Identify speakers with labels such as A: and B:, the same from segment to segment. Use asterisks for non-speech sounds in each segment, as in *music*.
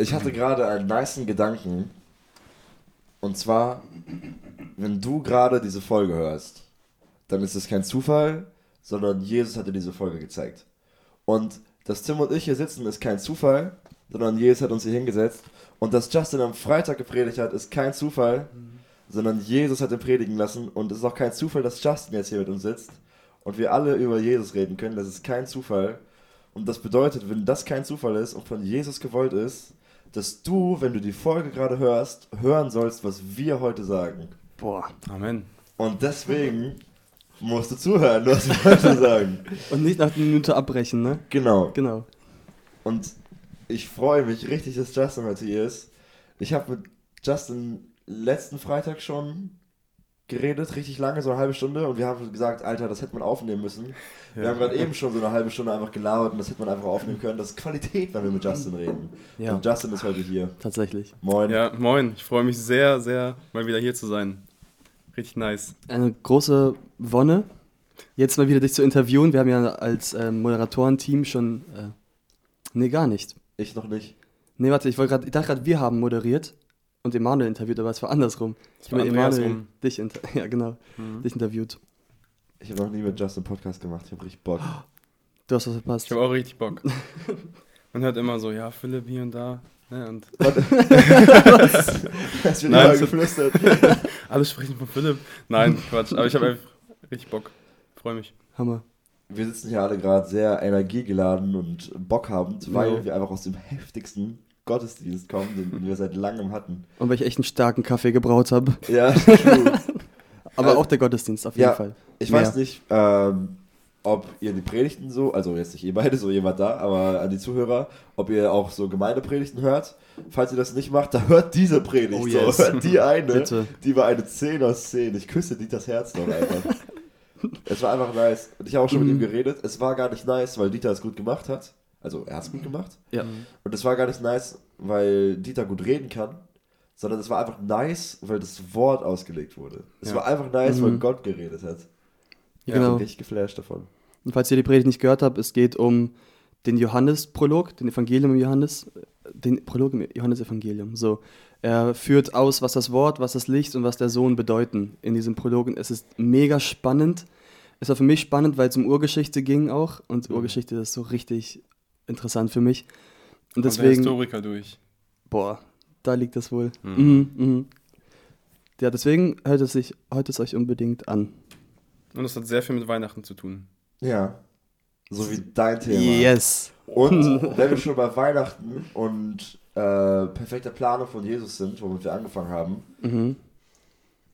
A: Ich hatte gerade einen niceen Gedanken. Und zwar, wenn du gerade diese Folge hörst, dann ist es kein Zufall, sondern Jesus hat dir diese Folge gezeigt. Und dass Tim und ich hier sitzen, ist kein Zufall, sondern Jesus hat uns hier hingesetzt. Und dass Justin am Freitag gepredigt hat, ist kein Zufall, sondern Jesus hat ihn predigen lassen. Und es ist auch kein Zufall, dass Justin jetzt hier mit uns sitzt und wir alle über Jesus reden können. Das ist kein Zufall. Und das bedeutet, wenn das kein Zufall ist und von Jesus gewollt ist, dass du, wenn du die Folge gerade hörst, hören sollst, was wir heute sagen.
B: Boah.
C: Amen.
A: Und deswegen musst du zuhören, was wir heute sagen. *laughs*
B: Und nicht nach einer Minute abbrechen, ne?
A: Genau.
B: Genau.
A: Und ich freue mich richtig, dass Justin heute hier ist. Ich habe mit Justin letzten Freitag schon geredet, richtig lange, so eine halbe Stunde. Und wir haben gesagt, Alter, das hätte man aufnehmen müssen. Wir haben gerade eben schon so eine halbe Stunde einfach gelabert und das hätte man einfach aufnehmen können. Das ist Qualität, wenn wir mit Justin reden.
B: Ja.
A: Und Justin ist heute hier.
B: Tatsächlich.
A: Moin.
C: Ja, moin. Ich freue mich sehr, sehr, mal wieder hier zu sein. Richtig nice.
B: Eine große Wonne, jetzt mal wieder dich zu interviewen. Wir haben ja als ähm, Moderatorenteam schon. Äh, nee, gar nicht.
A: Ich noch nicht.
B: Nee, warte, ich, wollte grad, ich dachte gerade, wir haben moderiert und Emanuel interviewt, aber es war andersrum. Ich habe Emanuel dich, inter *laughs* ja, genau,
C: Mhm.
B: dich interviewt.
A: Ich habe noch nie mit Justin Podcast gemacht. Ich habe richtig Bock. *gasps*
B: Du hast was verpasst.
C: Ich habe auch richtig Bock. *laughs* Man hört immer so, ja, Philipp hier und da. Ne, und *laughs*
A: wird
C: Nein,
A: immer
C: es-
A: geflüstert.
C: alle sprechen von Philipp. Nein, Quatsch. Aber ich habe einfach richtig Bock. Freue mich.
B: Hammer.
A: Wir sitzen hier alle gerade sehr energiegeladen und bockhabend, weil
B: Ja.
A: wir einfach aus dem heftigsten Gottesdienst kommen, den wir seit langem hatten.
B: Und weil ich echt einen starken Kaffee gebraut habe.
A: Ja, *laughs* true.
B: Aber
A: Äh,
B: auch der Gottesdienst auf jeden
A: ja.
B: Fall.
A: Ich
B: Mehr.
A: weiß nicht, ähm, ob ihr die Predigten so, also jetzt nicht ihr beide, so jemand da, aber an die Zuhörer, ob ihr auch so Gemeindepredigten hört. Falls ihr das nicht macht, dann hört diese Predigt
B: Oh,
A: so.
B: yes.
A: Hört die eine.
B: Bitte.
A: Die war eine 10 aus 10. Ich küsse Dieters Herz doch einfach. *laughs* es war einfach nice. Und ich habe auch schon mit ihm
B: Mhm.
A: geredet. Es war gar nicht nice, weil Dieter es gut gemacht hat. Also er hat es gut gemacht.
B: Ja.
A: Und es war gar nicht nice, weil Dieter gut reden kann, sondern es war einfach nice, weil das Wort ausgelegt wurde. Es
C: Ja.
A: war einfach nice, weil
B: Mhm.
A: Gott geredet hat. Ich
B: Genau.
A: bin richtig geflasht davon.
B: Und falls ihr die Predigt nicht gehört habt, es geht um den Johannes-Prolog, den Evangelium im Johannes, den Prolog im Johannesevangelium. So, er führt aus, was das Wort, was das Licht und was der Sohn bedeuten in diesem Prolog. Und es ist mega spannend. Es war für mich spannend, weil es um Urgeschichte ging auch. Und
A: Mhm.
B: Urgeschichte ist so richtig interessant für mich. Und
C: Kommt der
B: deswegen,
C: Historiker durch.
B: boah, da liegt das wohl.
C: Mhm.
B: Mhm, mhm. Ja, deswegen hört es sich, hört es euch unbedingt an.
C: Und das hat sehr viel mit Weihnachten zu tun.
A: Ja. So wie dein Thema.
B: Yes.
A: Und *laughs* wenn wir schon bei Weihnachten und äh, perfekter Planung von Jesus sind, womit wir angefangen haben,
B: Mhm.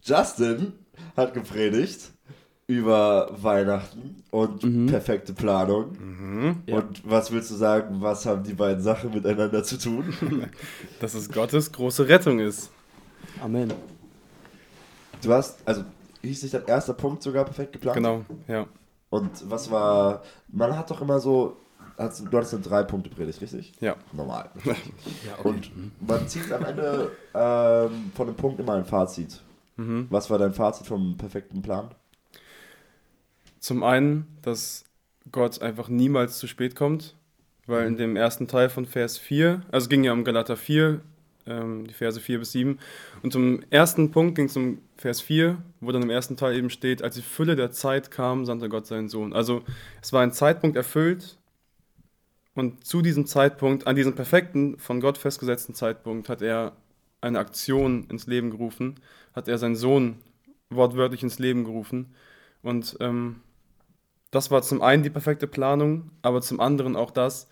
A: Justin hat gepredigt über Weihnachten und
B: Mhm.
A: perfekte Planung.
C: Mhm.
B: Ja.
A: Und was willst du sagen, was haben die beiden Sachen miteinander zu tun? *laughs*
C: Dass es Gottes große Rettung ist.
B: Amen.
A: Du hast, also hieß nicht dein erster Punkt sogar perfekt geplant?
C: Genau, ja.
A: Und was war, man hat doch immer so, hast, du hattest eine drei Punkte Predigt, richtig?
C: Ja.
A: Normal. *laughs*
C: ja
A: Und man zieht am Ende ähm, von dem Punkt immer ein Fazit.
C: Mhm.
A: Was war dein Fazit vom perfekten Plan?
C: Zum einen, dass Gott einfach niemals zu spät kommt, weil in dem ersten Teil von Vers 4, also es ging ja um Galater 4, ähm, die Verse 4 bis 7, und zum ersten Punkt ging es um Vers 4, wo dann im ersten Teil eben steht, als die Fülle der Zeit kam, sandte Gott seinen Sohn. Also es war ein Zeitpunkt erfüllt und zu diesem Zeitpunkt, an diesem perfekten, von Gott festgesetzten Zeitpunkt, hat er eine Aktion ins Leben gerufen, hat er seinen Sohn wortwörtlich ins Leben gerufen. Und ähm, das war zum einen die perfekte Planung, aber zum anderen auch das,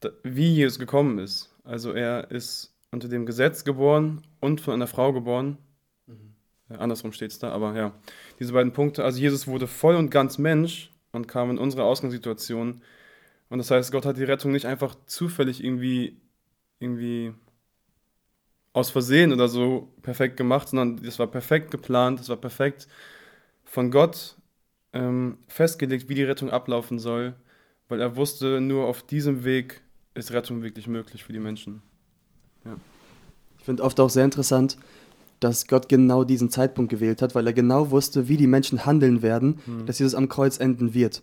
C: da- wie Jesus gekommen ist. Also er ist unter dem Gesetz geboren und von einer Frau geboren. Ja, andersrum steht es da, aber ja, diese beiden Punkte. Also Jesus wurde voll und ganz Mensch und kam in unsere Ausgangssituation. Und das heißt, Gott hat die Rettung nicht einfach zufällig irgendwie, irgendwie aus Versehen oder so perfekt gemacht, sondern das war perfekt geplant, das war perfekt von Gott ähm, festgelegt, wie die Rettung ablaufen soll, weil er wusste, nur auf diesem Weg ist Rettung wirklich möglich für die Menschen.
B: Ich finde oft auch sehr interessant, dass Gott genau diesen Zeitpunkt gewählt hat, weil er genau wusste, wie die Menschen handeln werden, dass Jesus am Kreuz enden wird.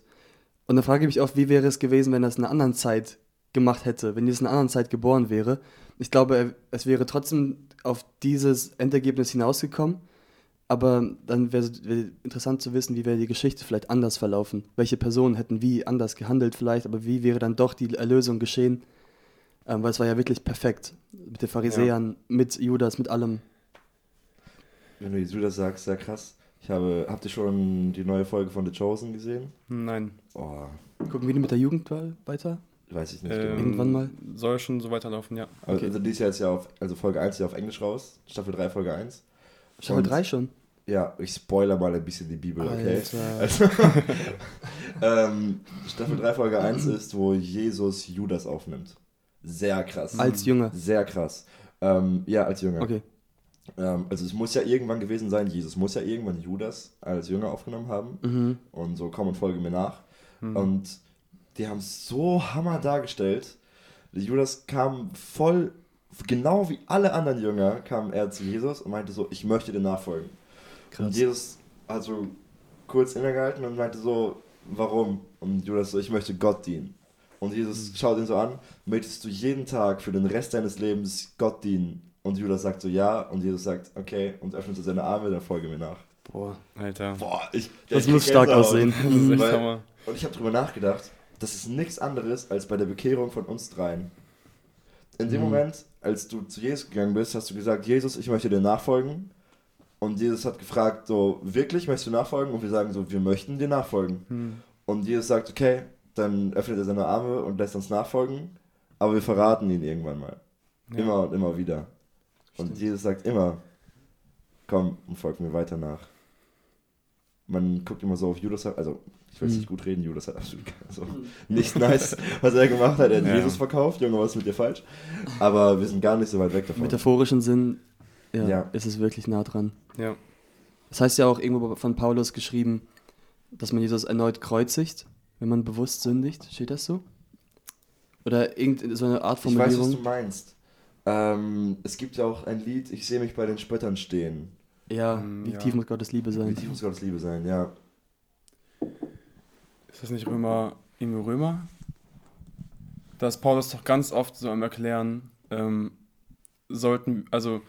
B: Und dann frage ich mich oft, wie wäre es gewesen, wenn das in einer anderen Zeit gemacht hätte, wenn Jesus in einer anderen Zeit geboren wäre. Ich glaube, er, es wäre trotzdem auf dieses Endergebnis hinausgekommen. Aber dann wäre es wär interessant zu wissen, wie wäre die Geschichte vielleicht anders verlaufen. Welche Personen hätten wie anders gehandelt vielleicht, aber wie wäre dann doch die Erlösung geschehen? Ähm, weil es war ja wirklich perfekt. Mit den Pharisäern, mit Judas, mit allem.
A: Wenn du wieder sagst, sehr krass. Ich habe, habt ihr schon die neue Folge von The Chosen gesehen?
C: Nein.
A: Oh,
B: Gucken wir die mit der Jugendwahl weiter?
A: weiß ich nicht.
C: Ähm,
A: genau.
B: Irgendwann mal?
C: Soll schon so weiterlaufen, ja.
A: Also,
B: okay.
A: also die ist ja jetzt ja auf, also Folge 1 ist ja auf Englisch raus, Staffel 3, Folge 1.
B: Staffel
A: Und-
B: 3 schon.
A: Ja, ich spoiler mal ein bisschen die Bibel, okay? Also, *laughs* ähm, Staffel 3, Folge 1 ist, wo Jesus Judas aufnimmt. Sehr krass.
B: Als Jünger.
A: Sehr krass. Ähm, ja, als Jünger.
B: Okay.
A: Ähm, also es muss ja irgendwann gewesen sein, Jesus muss ja irgendwann Judas als Jünger aufgenommen haben.
B: Mhm.
A: Und so komm und folge mir nach.
C: Hm.
A: Und die haben es so hammer dargestellt. Judas kam voll, genau wie alle anderen Jünger, kam er zu Jesus und meinte so, ich möchte dir nachfolgen. Und
B: Krass.
A: Jesus hat so kurz innegehalten und meinte so, warum? Und Judas so, ich möchte Gott dienen. Und Jesus
B: Mhm.
A: schaut ihn so an, möchtest du jeden Tag für den Rest deines Lebens Gott dienen? Und Judas sagt so, ja. Und Jesus sagt, okay, und öffnet so seine Arme, dann folge mir nach.
B: Boah.
C: Alter.
A: Boah, ich,
B: Das
A: ich
B: muss stark aussehen.
C: Das ist echt
A: Weil-
C: Hammer.
A: Und ich habe drüber nachgedacht, das ist nichts anderes als bei der Bekehrung von uns dreien. In dem
B: Mhm.
A: Moment, als du zu Jesus gegangen bist, hast du gesagt, Jesus, ich möchte dir nachfolgen. Und Jesus hat gefragt, so, wirklich, möchtest du nachfolgen? Und wir sagen so, wir möchten dir nachfolgen.
C: Hm.
A: Und Jesus sagt, okay, dann öffnet er seine Arme und lässt uns nachfolgen. Aber wir verraten ihn irgendwann mal.
C: Ja.
A: Immer und immer wieder. Und
B: Stimmt.
A: Jesus sagt immer, komm und folg mir weiter nach. Man guckt immer so auf Judas, also ich will jetzt
B: Mhm.
A: nicht gut reden, Judas hat absolut also, nicht nice, was er gemacht hat. Er hat
C: Ja.
A: Jesus verkauft, Junge, was ist mit dir falsch? Aber wir sind gar nicht so weit weg davon.
B: Metaphorischen Sinn ja,
A: Ja.
B: ist es wirklich nah dran.
C: Ja.
B: Das heißt ja auch irgendwo von Paulus geschrieben, dass man Jesus erneut kreuzigt, wenn man bewusst sündigt. Steht das so? Oder irgendeine so eine Art
A: ich weiß, was du meinst. Ähm, es gibt ja auch ein Lied, ich sehe mich bei den Spöttern stehen.
B: ja,
C: Mm,
B: wie
C: ja.
B: tief muss Gottes Liebe
A: Wie
B: sein?
A: tief muss Gottes Liebe sein, ja.
C: Ist das nicht Römer, im Römer? Da ist Paulus doch ganz oft so am Erklären, ähm, sollten, also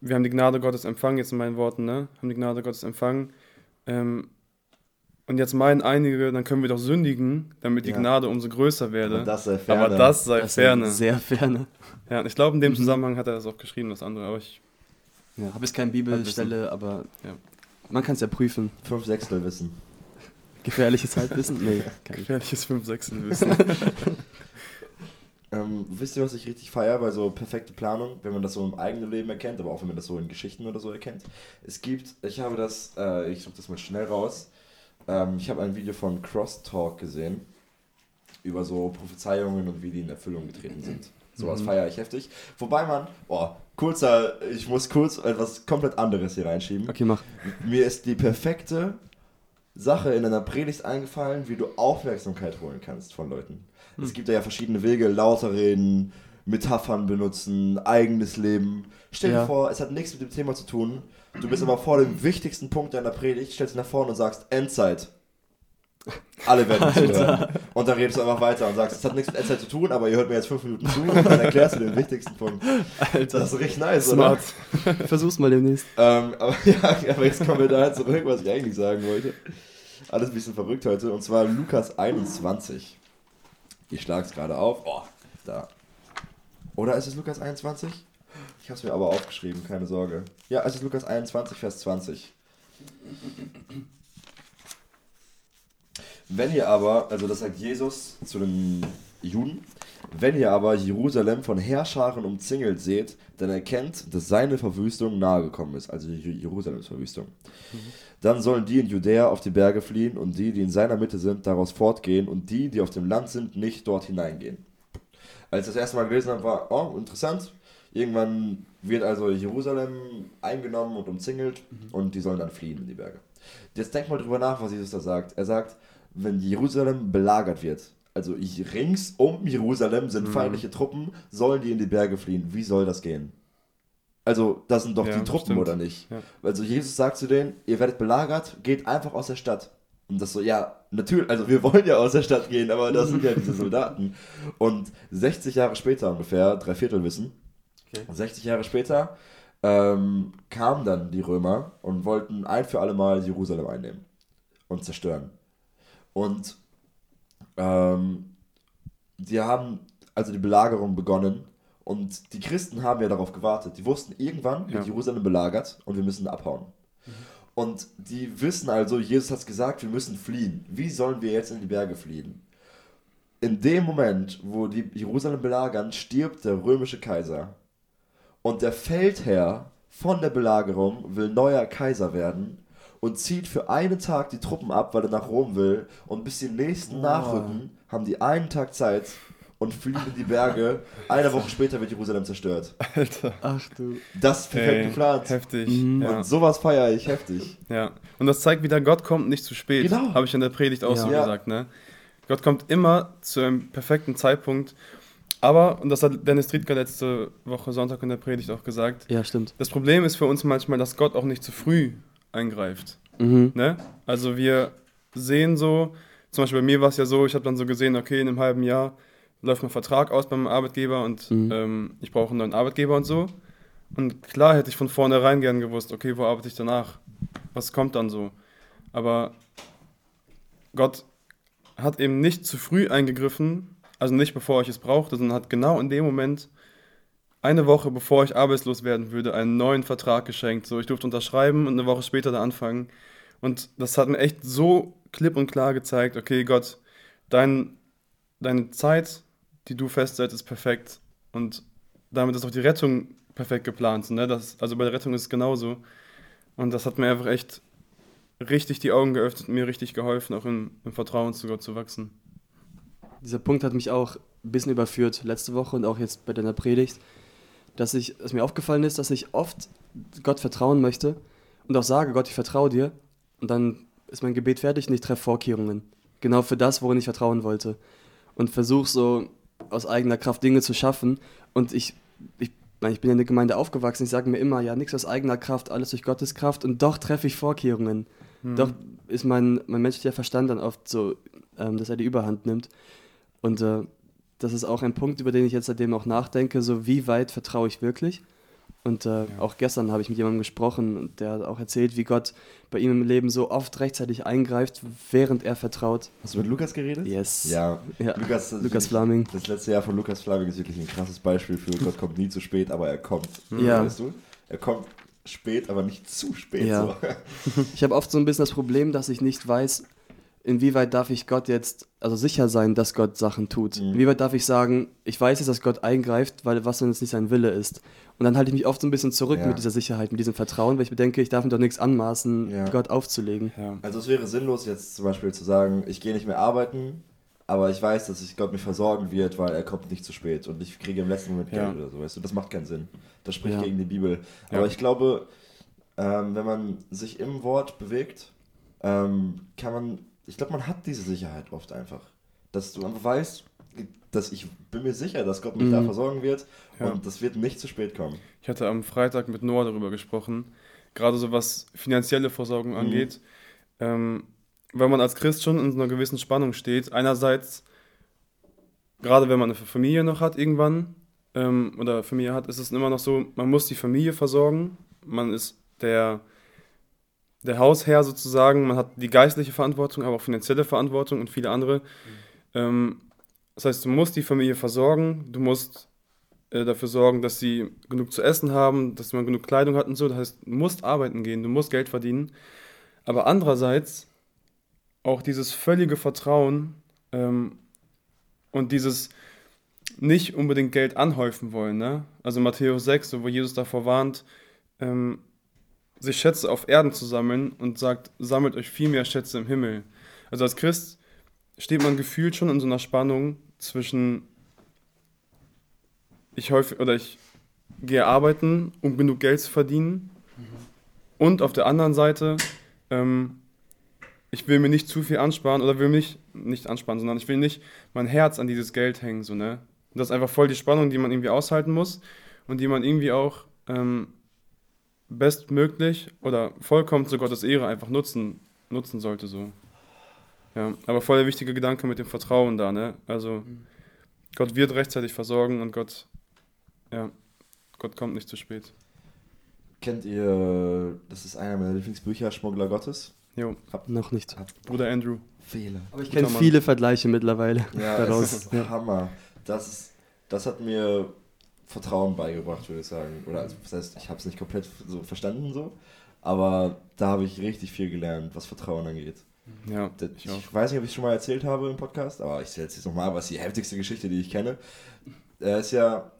C: wir haben die Gnade Gottes empfangen, jetzt in meinen Worten, ne? Haben die Gnade Gottes empfangen. Ähm, und jetzt meinen einige, dann können wir doch sündigen, damit die
A: Ja.
C: Gnade umso größer
A: Aber
C: werde.
A: das sei ferne.
C: Aber das sei
B: Das
C: ferne.
B: Sehr ferne.
C: Ja, ich glaube, in dem
B: Mhm.
C: Zusammenhang hat er das auch geschrieben, das andere, aber ich.
B: Ja, habe jetzt keine Bibelstelle, aber
C: Ja.
B: man kann es ja prüfen.
A: Fünf Sechstel wissen.
B: Gefährliches Halbwissen? Nee, *laughs* kein
C: Gefährliches 5 6 Wissen.
A: Ähm, wisst ihr, was ich richtig feiere bei so perfekte Planung, wenn man das so im eigenen Leben erkennt, aber auch wenn man das so in Geschichten oder so erkennt? Es gibt, ich habe das, äh, ich suche das mal schnell raus. Ähm, ich habe ein Video von Crosstalk gesehen über so Prophezeiungen und wie die in Erfüllung getreten sind. Sowas
B: Mhm.
A: feiere ich heftig. Wobei man, oh, kurzer, ich muss kurz etwas komplett anderes hier reinschieben.
B: Okay, mach.
A: Mir ist die perfekte Sache in einer Predigt eingefallen, wie du Aufmerksamkeit holen kannst von Leuten. Es gibt ja verschiedene Wege, lauter reden, Metaphern benutzen, eigenes Leben. Stell dir
B: Ja.
A: vor, es hat nichts mit dem Thema zu tun. Du bist aber vor dem wichtigsten Punkt deiner Predigt, stellst dich nach vorne und sagst Endzeit. Alle werden zuhören. Und dann redest du einfach weiter und sagst, es hat nichts mit Endzeit zu tun, aber ihr hört mir jetzt fünf Minuten zu und dann erklärst du den wichtigsten Punkt.
B: Alter,
A: Das ist richtig nice,
C: Smart.
A: oder? *laughs*
B: versuch's mal demnächst.
A: Ähm, aber, *laughs* ja, aber jetzt kommen wir dahin zurück, was ich eigentlich sagen wollte. Alles ein bisschen verrückt heute. Und zwar Lukas 21. Ich schlage es gerade auf. Oh, da. Oder ist es Lukas 21? Ich habe es mir aber aufgeschrieben, keine Sorge. Ja, es ist Lukas 21, Vers 20. Wenn ihr aber, also das sagt Jesus zu den Juden, wenn ihr aber Jerusalem von Heerscharen umzingelt seht, dann erkennt, dass seine Verwüstung nahegekommen ist, also Jerusalems Verwüstung. Dann sollen die in Judäa auf die Berge fliehen und die, die in seiner Mitte sind, daraus fortgehen und die, die auf dem Land sind, nicht dort hineingehen. Als ich das erste Mal gelesen habe, war, oh, interessant. Irgendwann wird also Jerusalem eingenommen und umzingelt und die sollen dann fliehen in die Berge. Jetzt denk mal drüber nach, was Jesus da sagt. Er sagt, wenn Jerusalem belagert wird, also rings um Jerusalem sind
C: Mhm.
A: feindliche Truppen, sollen die in die Berge fliehen. Wie soll das gehen? Also, das sind doch
C: Ja,
A: die Truppen,
C: stimmt.
A: oder nicht?
C: Ja.
A: Also Jesus sagt zu denen, ihr werdet belagert, geht einfach aus der Stadt. Und das so, ja, natürlich, also wir wollen ja aus der Stadt gehen, aber das sind ja diese *laughs* Soldaten. Und 60 Jahre später ungefähr, drei Viertel wissen,
B: Okay.
A: 60 Jahre später ähm, kamen dann die Römer und wollten ein für alle Mal Jerusalem einnehmen und zerstören. Und ähm, die haben also die Belagerung begonnen und die Christen haben ja darauf gewartet. Die wussten, irgendwann wird
C: Ja.
A: Jerusalem belagert und wir müssen abhauen. Und die wissen also, Jesus hat gesagt, wir müssen fliehen. Wie sollen wir jetzt in die Berge fliehen? In dem Moment, wo die Jerusalem belagern, stirbt der römische Kaiser. Und der Feldherr von der Belagerung will neuer Kaiser werden und zieht für einen Tag die Truppen ab, weil er nach Rom will. Und bis die nächsten nachrücken, haben die einen Tag Zeit und fliehen in die Berge. Eine Woche später wird Jerusalem zerstört.
C: Alter.
B: Ach du.
A: Das ist perfekt
C: Ey,
A: geplant.
C: Heftig.
B: Mhm.
C: Ja.
A: Und sowas feiere ich heftig.
C: ja. Und das zeigt wieder, Gott kommt nicht zu spät.
A: Genau.
C: Habe ich in der Predigt auch
B: Ja.
C: so gesagt. Ne? Gott kommt immer zu einem perfekten Zeitpunkt. Aber, und das hat Dennis Triedker letzte Woche Sonntag in der Predigt auch gesagt,
B: Ja, stimmt.
C: das Problem ist für uns manchmal, dass Gott auch nicht zu früh eingreift.
B: Mhm.
C: Ne? Also wir sehen so, zum Beispiel bei mir war es ja so, ich habe dann so gesehen, okay, in einem halben Jahr läuft mein Vertrag aus beim Arbeitgeber und
B: Mhm.
C: ähm, ich brauche einen neuen Arbeitgeber und so. Und klar hätte ich von vornherein gern gewusst, okay, wo arbeite ich danach? Was kommt dann so? Aber Gott hat eben nicht zu früh eingegriffen, also nicht bevor ich es brauchte, sondern hat genau in dem Moment, eine Woche bevor ich arbeitslos werden würde, einen neuen Vertrag geschenkt. So, ich durfte unterschreiben und eine Woche später da anfangen. Und das hat mir echt so klipp und klar gezeigt, okay, Gott, dein, deine Zeit, die du festsetzt, ist perfekt. Und damit ist auch die Rettung perfekt geplant. Ne? Das, also bei der Rettung ist es genauso. Und das hat mir einfach echt richtig die Augen geöffnet und mir richtig geholfen, auch im, im Vertrauen zu Gott zu wachsen.
B: Dieser Punkt hat mich auch ein bisschen überführt letzte Woche und auch jetzt bei deiner Predigt, dass ich, dass mir aufgefallen ist, dass ich oft Gott vertrauen möchte und auch sage, Gott, ich vertraue dir. Und dann ist mein Gebet fertig und ich treffe Vorkehrungen. Genau für das, worin ich vertrauen wollte. Und versuche so aus eigener Kraft Dinge zu schaffen. Und ich, ich, meine, ich bin in der Gemeinde aufgewachsen, ich sage mir immer, ja, nichts aus eigener Kraft, alles durch Gottes Kraft. Und doch treffe ich Vorkehrungen. Doch ist mein, mein menschlicher Verstand dann oft so, ähm, dass er die Überhand nimmt. Und äh, das ist auch ein Punkt, über den ich jetzt seitdem auch nachdenke, so wie weit vertraue ich wirklich. Und äh, auch gestern habe ich mit jemandem gesprochen und der hat auch erzählt, wie Gott bei ihm im Leben so oft rechtzeitig eingreift, während er vertraut.
A: Hast du mit Lukas geredet?
B: Yes.
A: Ja,
B: Ja,
A: Lukas,
B: Lukas Flaming.
A: Das letzte Jahr von Lukas Flaming ist wirklich ein krasses Beispiel für Gott kommt nie zu spät, aber er kommt.
B: Ja.
A: Weißt du? Er kommt spät, aber nicht zu spät.
B: Ja.
A: So. *laughs*
B: Ich habe oft so ein bisschen das Problem, dass ich nicht weiß, inwieweit darf ich Gott jetzt, also sicher sein, dass Gott Sachen tut.
A: Mhm.
B: Inwieweit darf ich sagen, ich weiß jetzt, dass Gott eingreift, weil was, wenn es nicht sein Wille ist. Und dann halte ich mich oft so ein bisschen zurück
A: Ja.
B: mit dieser Sicherheit, mit diesem Vertrauen, weil ich bedenke, ich darf mir doch nichts anmaßen,
A: Ja.
B: Gott aufzulegen.
C: Ja.
A: Also es wäre sinnlos jetzt zum Beispiel zu sagen, ich gehe nicht mehr arbeiten, aber ich weiß, dass ich Gott mich versorgen wird, weil er kommt nicht zu spät und ich kriege im letzten Moment Geld oder so. Weißt du, das macht keinen Sinn. Das spricht
B: Ja.
A: gegen die Bibel.
C: Ja.
A: Aber ich glaube, ähm, wenn man sich im Wort bewegt, ähm, kann man, ich glaube, man hat diese Sicherheit oft einfach. Dass du einfach weißt, dass ich bin mir sicher, dass Gott mich
B: Mhm.
A: da versorgen wird
C: Ja.
A: und das wird nicht zu spät kommen.
C: Ich hatte am Freitag mit Noah darüber gesprochen, gerade so was finanzielle Versorgung
A: Mhm.
C: angeht, ähm, weil man als Christ schon in so einer gewissen Spannung steht. Einerseits, gerade wenn man eine Familie noch hat irgendwann ähm, oder Familie hat, ist es immer noch so, man muss die Familie versorgen, man ist der, der Hausherr sozusagen, man hat die geistliche Verantwortung, aber auch finanzielle Verantwortung und viele andere. Ähm, das heißt, du musst die Familie versorgen, du musst äh, dafür sorgen, dass sie genug zu essen haben, dass man genug Kleidung hat und so. Das heißt, du musst arbeiten gehen, du musst Geld verdienen. Aber andererseits auch dieses völlige Vertrauen ähm, und dieses nicht unbedingt Geld anhäufen wollen. Ne? Also Matthäus 6, so wo Jesus davor warnt, ähm, sich Schätze auf Erden zu sammeln und sagt, sammelt euch viel mehr Schätze im Himmel. Also als Christ steht man gefühlt schon in so einer Spannung zwischen ich häufig oder ich gehe arbeiten, um genug Geld zu verdienen. Und auf der anderen Seite, ähm, ich will mir nicht zu viel ansparen oder will mich nicht ansparen, sondern ich will nicht mein Herz an dieses Geld hängen. So, ne? Und das ist einfach voll die Spannung, die man irgendwie aushalten muss und die man irgendwie auch ähm, bestmöglich oder vollkommen zu Gottes Ehre einfach nutzen, nutzen sollte. So. Ja, aber voll der wichtige Gedanke mit dem Vertrauen da, ne? Also, Gott wird rechtzeitig versorgen und Gott, ja, Gott kommt nicht zu spät.
A: Kennt ihr, das ist einer meiner Lieblingsbücher, Schmuggler Gottes?
C: Jo,
B: Noch nicht.
C: Bruder Andrew.
A: Fehler.
B: Aber ich kenne viele Vergleiche mittlerweile
A: Ja,
B: daraus.
A: das ist
B: Ja.
A: Hammer. Das, ist, das hat mir Vertrauen beigebracht, würde ich sagen. Oder also, das heißt, ich habe es nicht komplett so verstanden so, aber da habe ich richtig viel gelernt, was Vertrauen angeht.
C: Ja,
A: Das,
C: ich
A: ich weiß nicht, ob ich es schon mal erzählt habe im Podcast, aber ich erzähle es jetzt nochmal, was die heftigste Geschichte, die ich kenne. Er ist ja,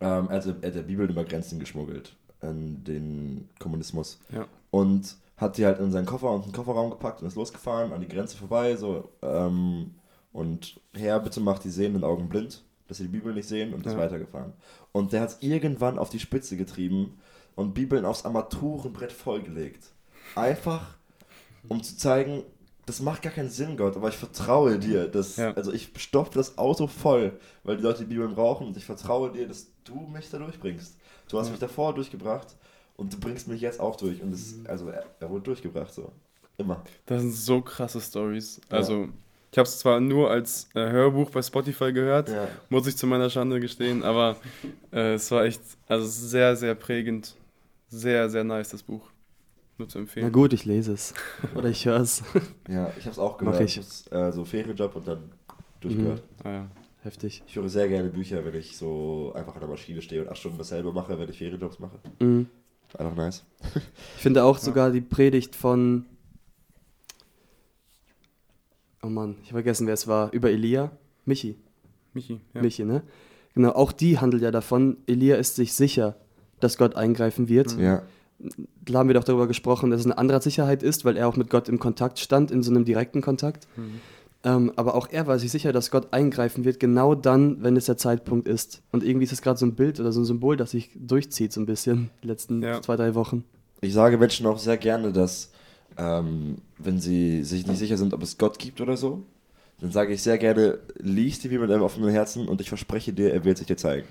A: ähm, er, hat, er hat der Bibel über Grenzen geschmuggelt, in den Kommunismus.
C: Ja.
A: Und hat die halt in seinen Koffer und einen Kofferraum gepackt und ist losgefahren, an die Grenze vorbei, so, ähm, und Herr, bitte macht die sehenden Augen blind, dass sie die Bibel nicht sehen und ist
C: Ja.
A: weitergefahren. Und der hat es irgendwann auf die Spitze getrieben und Bibeln aufs Armaturenbrett vollgelegt. Einfach, um zu zeigen, das macht gar keinen Sinn, Gott, aber ich vertraue dir. Dass,
C: Ja.
A: Also ich stopfe das Auto voll, weil die Leute die Bibeln brauchen und ich vertraue dir, dass du mich da durchbringst. Du hast
C: Ja.
A: mich davor durchgebracht und du bringst mich jetzt auch durch. Und das,
C: Mhm.
A: also er, er wurde durchgebracht so. Immer.
C: Das sind so krasse Stories.
A: Ja.
C: Ich habe es zwar nur als äh, Hörbuch bei Spotify gehört,
A: Ja.
C: muss ich zu meiner Schande gestehen, aber äh, es war echt, also sehr, sehr prägend. Sehr, sehr nice, das Buch. Nur zu
B: Na
C: empfehlen.
B: gut, ich lese es. *laughs* Oder ich höre es.
A: Ja, ich habe es auch
B: Mach
A: gehört.
B: ich.
A: hab's, äh, so Ferienjob und dann durchgehört.
C: Ah, ja.
B: Heftig.
A: Ich höre sehr gerne Bücher, wenn ich so einfach an der Maschine stehe und acht Stunden dasselbe mache, wenn ich Ferienjobs mache.
B: Mhm.
A: Einfach nice.
B: Ich finde auch
C: Ja.
B: sogar die Predigt von. Oh Mann, ich habe vergessen, wer es war. Über Elia. Michi.
C: Michi, ja.
B: Michi, ne? Genau, auch die handelt ja davon. Elia ist sich sicher, dass Gott eingreifen wird.
C: Mhm.
A: Ja.
B: Da haben wir doch darüber gesprochen, dass es eine andere Sicherheit ist, weil er auch mit Gott im Kontakt stand, in so einem direkten Kontakt.
C: Mhm.
B: Ähm, aber auch er war sich sicher, dass Gott eingreifen wird, genau dann, wenn es der Zeitpunkt ist. Und irgendwie ist es gerade so ein Bild oder so ein Symbol, das sich durchzieht, so ein bisschen, die letzten
C: Ja.
B: zwei, drei Wochen.
A: Ich sage Menschen auch sehr gerne, dass, ähm, wenn sie sich nicht sicher sind, ob es Gott gibt oder so, dann sage ich sehr gerne, lies die Bibel mit einem offenen Herzen und ich verspreche dir, er wird sich dir zeigen.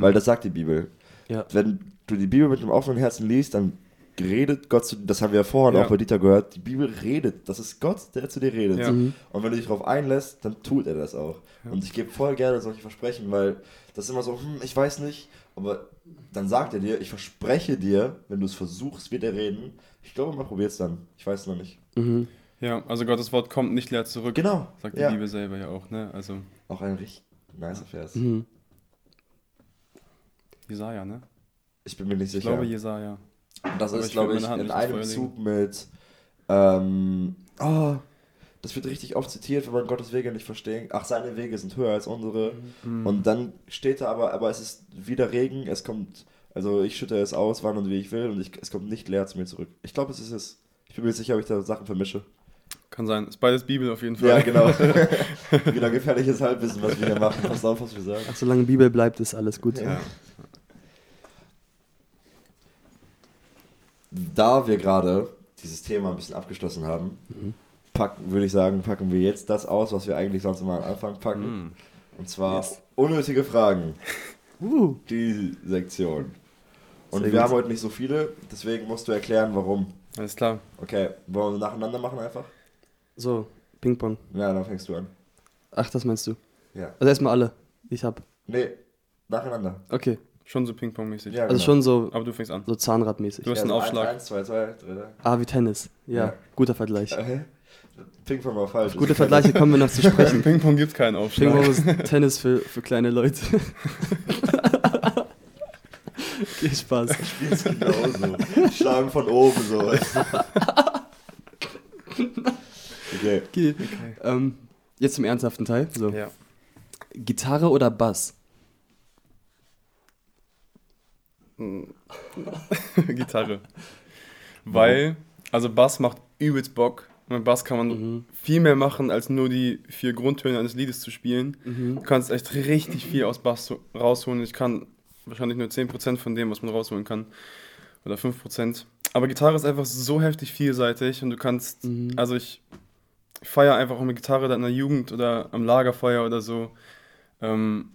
A: Weil das sagt die Bibel.
B: Ja.
A: Wenn du die Bibel mit einem offenen Herzen liest, dann redet Gott zu dir. Das haben wir ja vorhin
C: Ja.
A: auch bei Dieter gehört. Die Bibel redet. Das ist Gott, der zu dir redet.
C: Ja.
B: Mhm.
A: Und wenn du dich darauf einlässt, dann tut er das auch.
C: Ja.
A: Und ich gebe voll gerne solche Versprechen, weil das ist immer so, hm, ich weiß nicht, aber dann sagt er dir, ich verspreche dir, wenn du es versuchst, wird er reden. Ich glaube, man probiert es dann. Ich weiß noch nicht.
B: Mhm.
C: Ja, also Gottes Wort kommt nicht leer zurück.
A: Genau.
C: Sagt die
A: ja.
C: Bibel selber ja auch, ne? Also,
A: Auch ein richtig nicer Vers.
B: Mhm.
C: Jesaja, ne?
A: Ich bin mir nicht
C: Ich
A: sicher.
C: glaube Jesaja.
A: Und das
C: aber
A: ist,
C: ich
A: glaube ich,
C: meine Hand
A: in einem. Zug mit. Ähm, oh, das wird richtig oft zitiert, wenn man Gottes Wege nicht versteht. Ach, seine Wege sind höher als unsere.
C: Mhm.
A: Und dann steht da aber, aber es ist wieder Regen, es kommt, also ich schütte es aus, wann und wie ich will und ich, es kommt nicht leer zu mir zurück. Ich glaube, es ist es. Ich bin mir sicher, ob ich da Sachen vermische.
C: Kann sein. Ist beides Bibel auf jeden Fall.
A: Ja, genau. *laughs* wieder gefährliches Halbwissen, was wir hier machen. Pass auf, was wir sagen.
B: Ach, solange Bibel bleibt, ist alles gut.
A: Ja. Da wir gerade dieses Thema ein bisschen abgeschlossen haben, packen, würde ich sagen, packen wir jetzt das aus, was wir eigentlich sonst immer am Anfang packen.
C: Mhm.
A: Und zwar
B: Yes.
A: unnötige Fragen. *laughs*
B: Uh,
A: Die Sektion. Und
B: Sehr
A: wir
B: gut.
A: haben heute nicht so viele, deswegen musst du erklären, warum.
C: Alles klar.
A: Okay, wollen wir nacheinander machen einfach?
B: so, Ping-Pong.
A: Ja, dann fängst du an.
B: Ach, das meinst du?
A: Ja.
B: Also erstmal alle. Ich hab.
A: Nee, nacheinander.
B: Okay.
C: Schon so Ping-Pong-mäßig.
A: Ja,
B: Also
A: genau.
B: schon so,
C: Aber du fängst an.
B: so Zahnradmäßig.
C: Du hast
A: Ja,
C: einen
A: so
C: Aufschlag.
A: Eins, eins, zwei, zwei, drei.
B: Ah, wie Tennis. Ja,
A: Ja.
B: guter Vergleich. *laughs*
A: Äh, Ping-Pong war falsch.
B: Gute Vergleiche kommen wir noch zu sprechen. *laughs*
C: Ping-Pong gibt keinen Aufschlag.
B: Ping-Pong ist Tennis für, für kleine Leute. *laughs* okay, Spaß.
A: Spielst genauso. Schlagen von oben so. okay.
B: Okay. Ähm, jetzt zum ernsthaften Teil. So.
C: Ja.
B: Gitarre oder Bass? *laughs*
C: Gitarre. Weil, also Bass macht übelst Bock. Mit Bass kann man
B: Mhm.
C: viel mehr machen, als nur die vier Grundtöne eines Liedes zu spielen.
B: Mhm.
C: Du kannst echt richtig viel aus Bass rausholen. Ich kann wahrscheinlich nur 10% von dem, was man rausholen kann. Oder 5%. Aber Gitarre ist einfach so heftig vielseitig und du kannst,
B: Mhm.
C: also ich feiere einfach auch mit Gitarre dann in der Jugend oder am Lagerfeuer oder so. Ähm,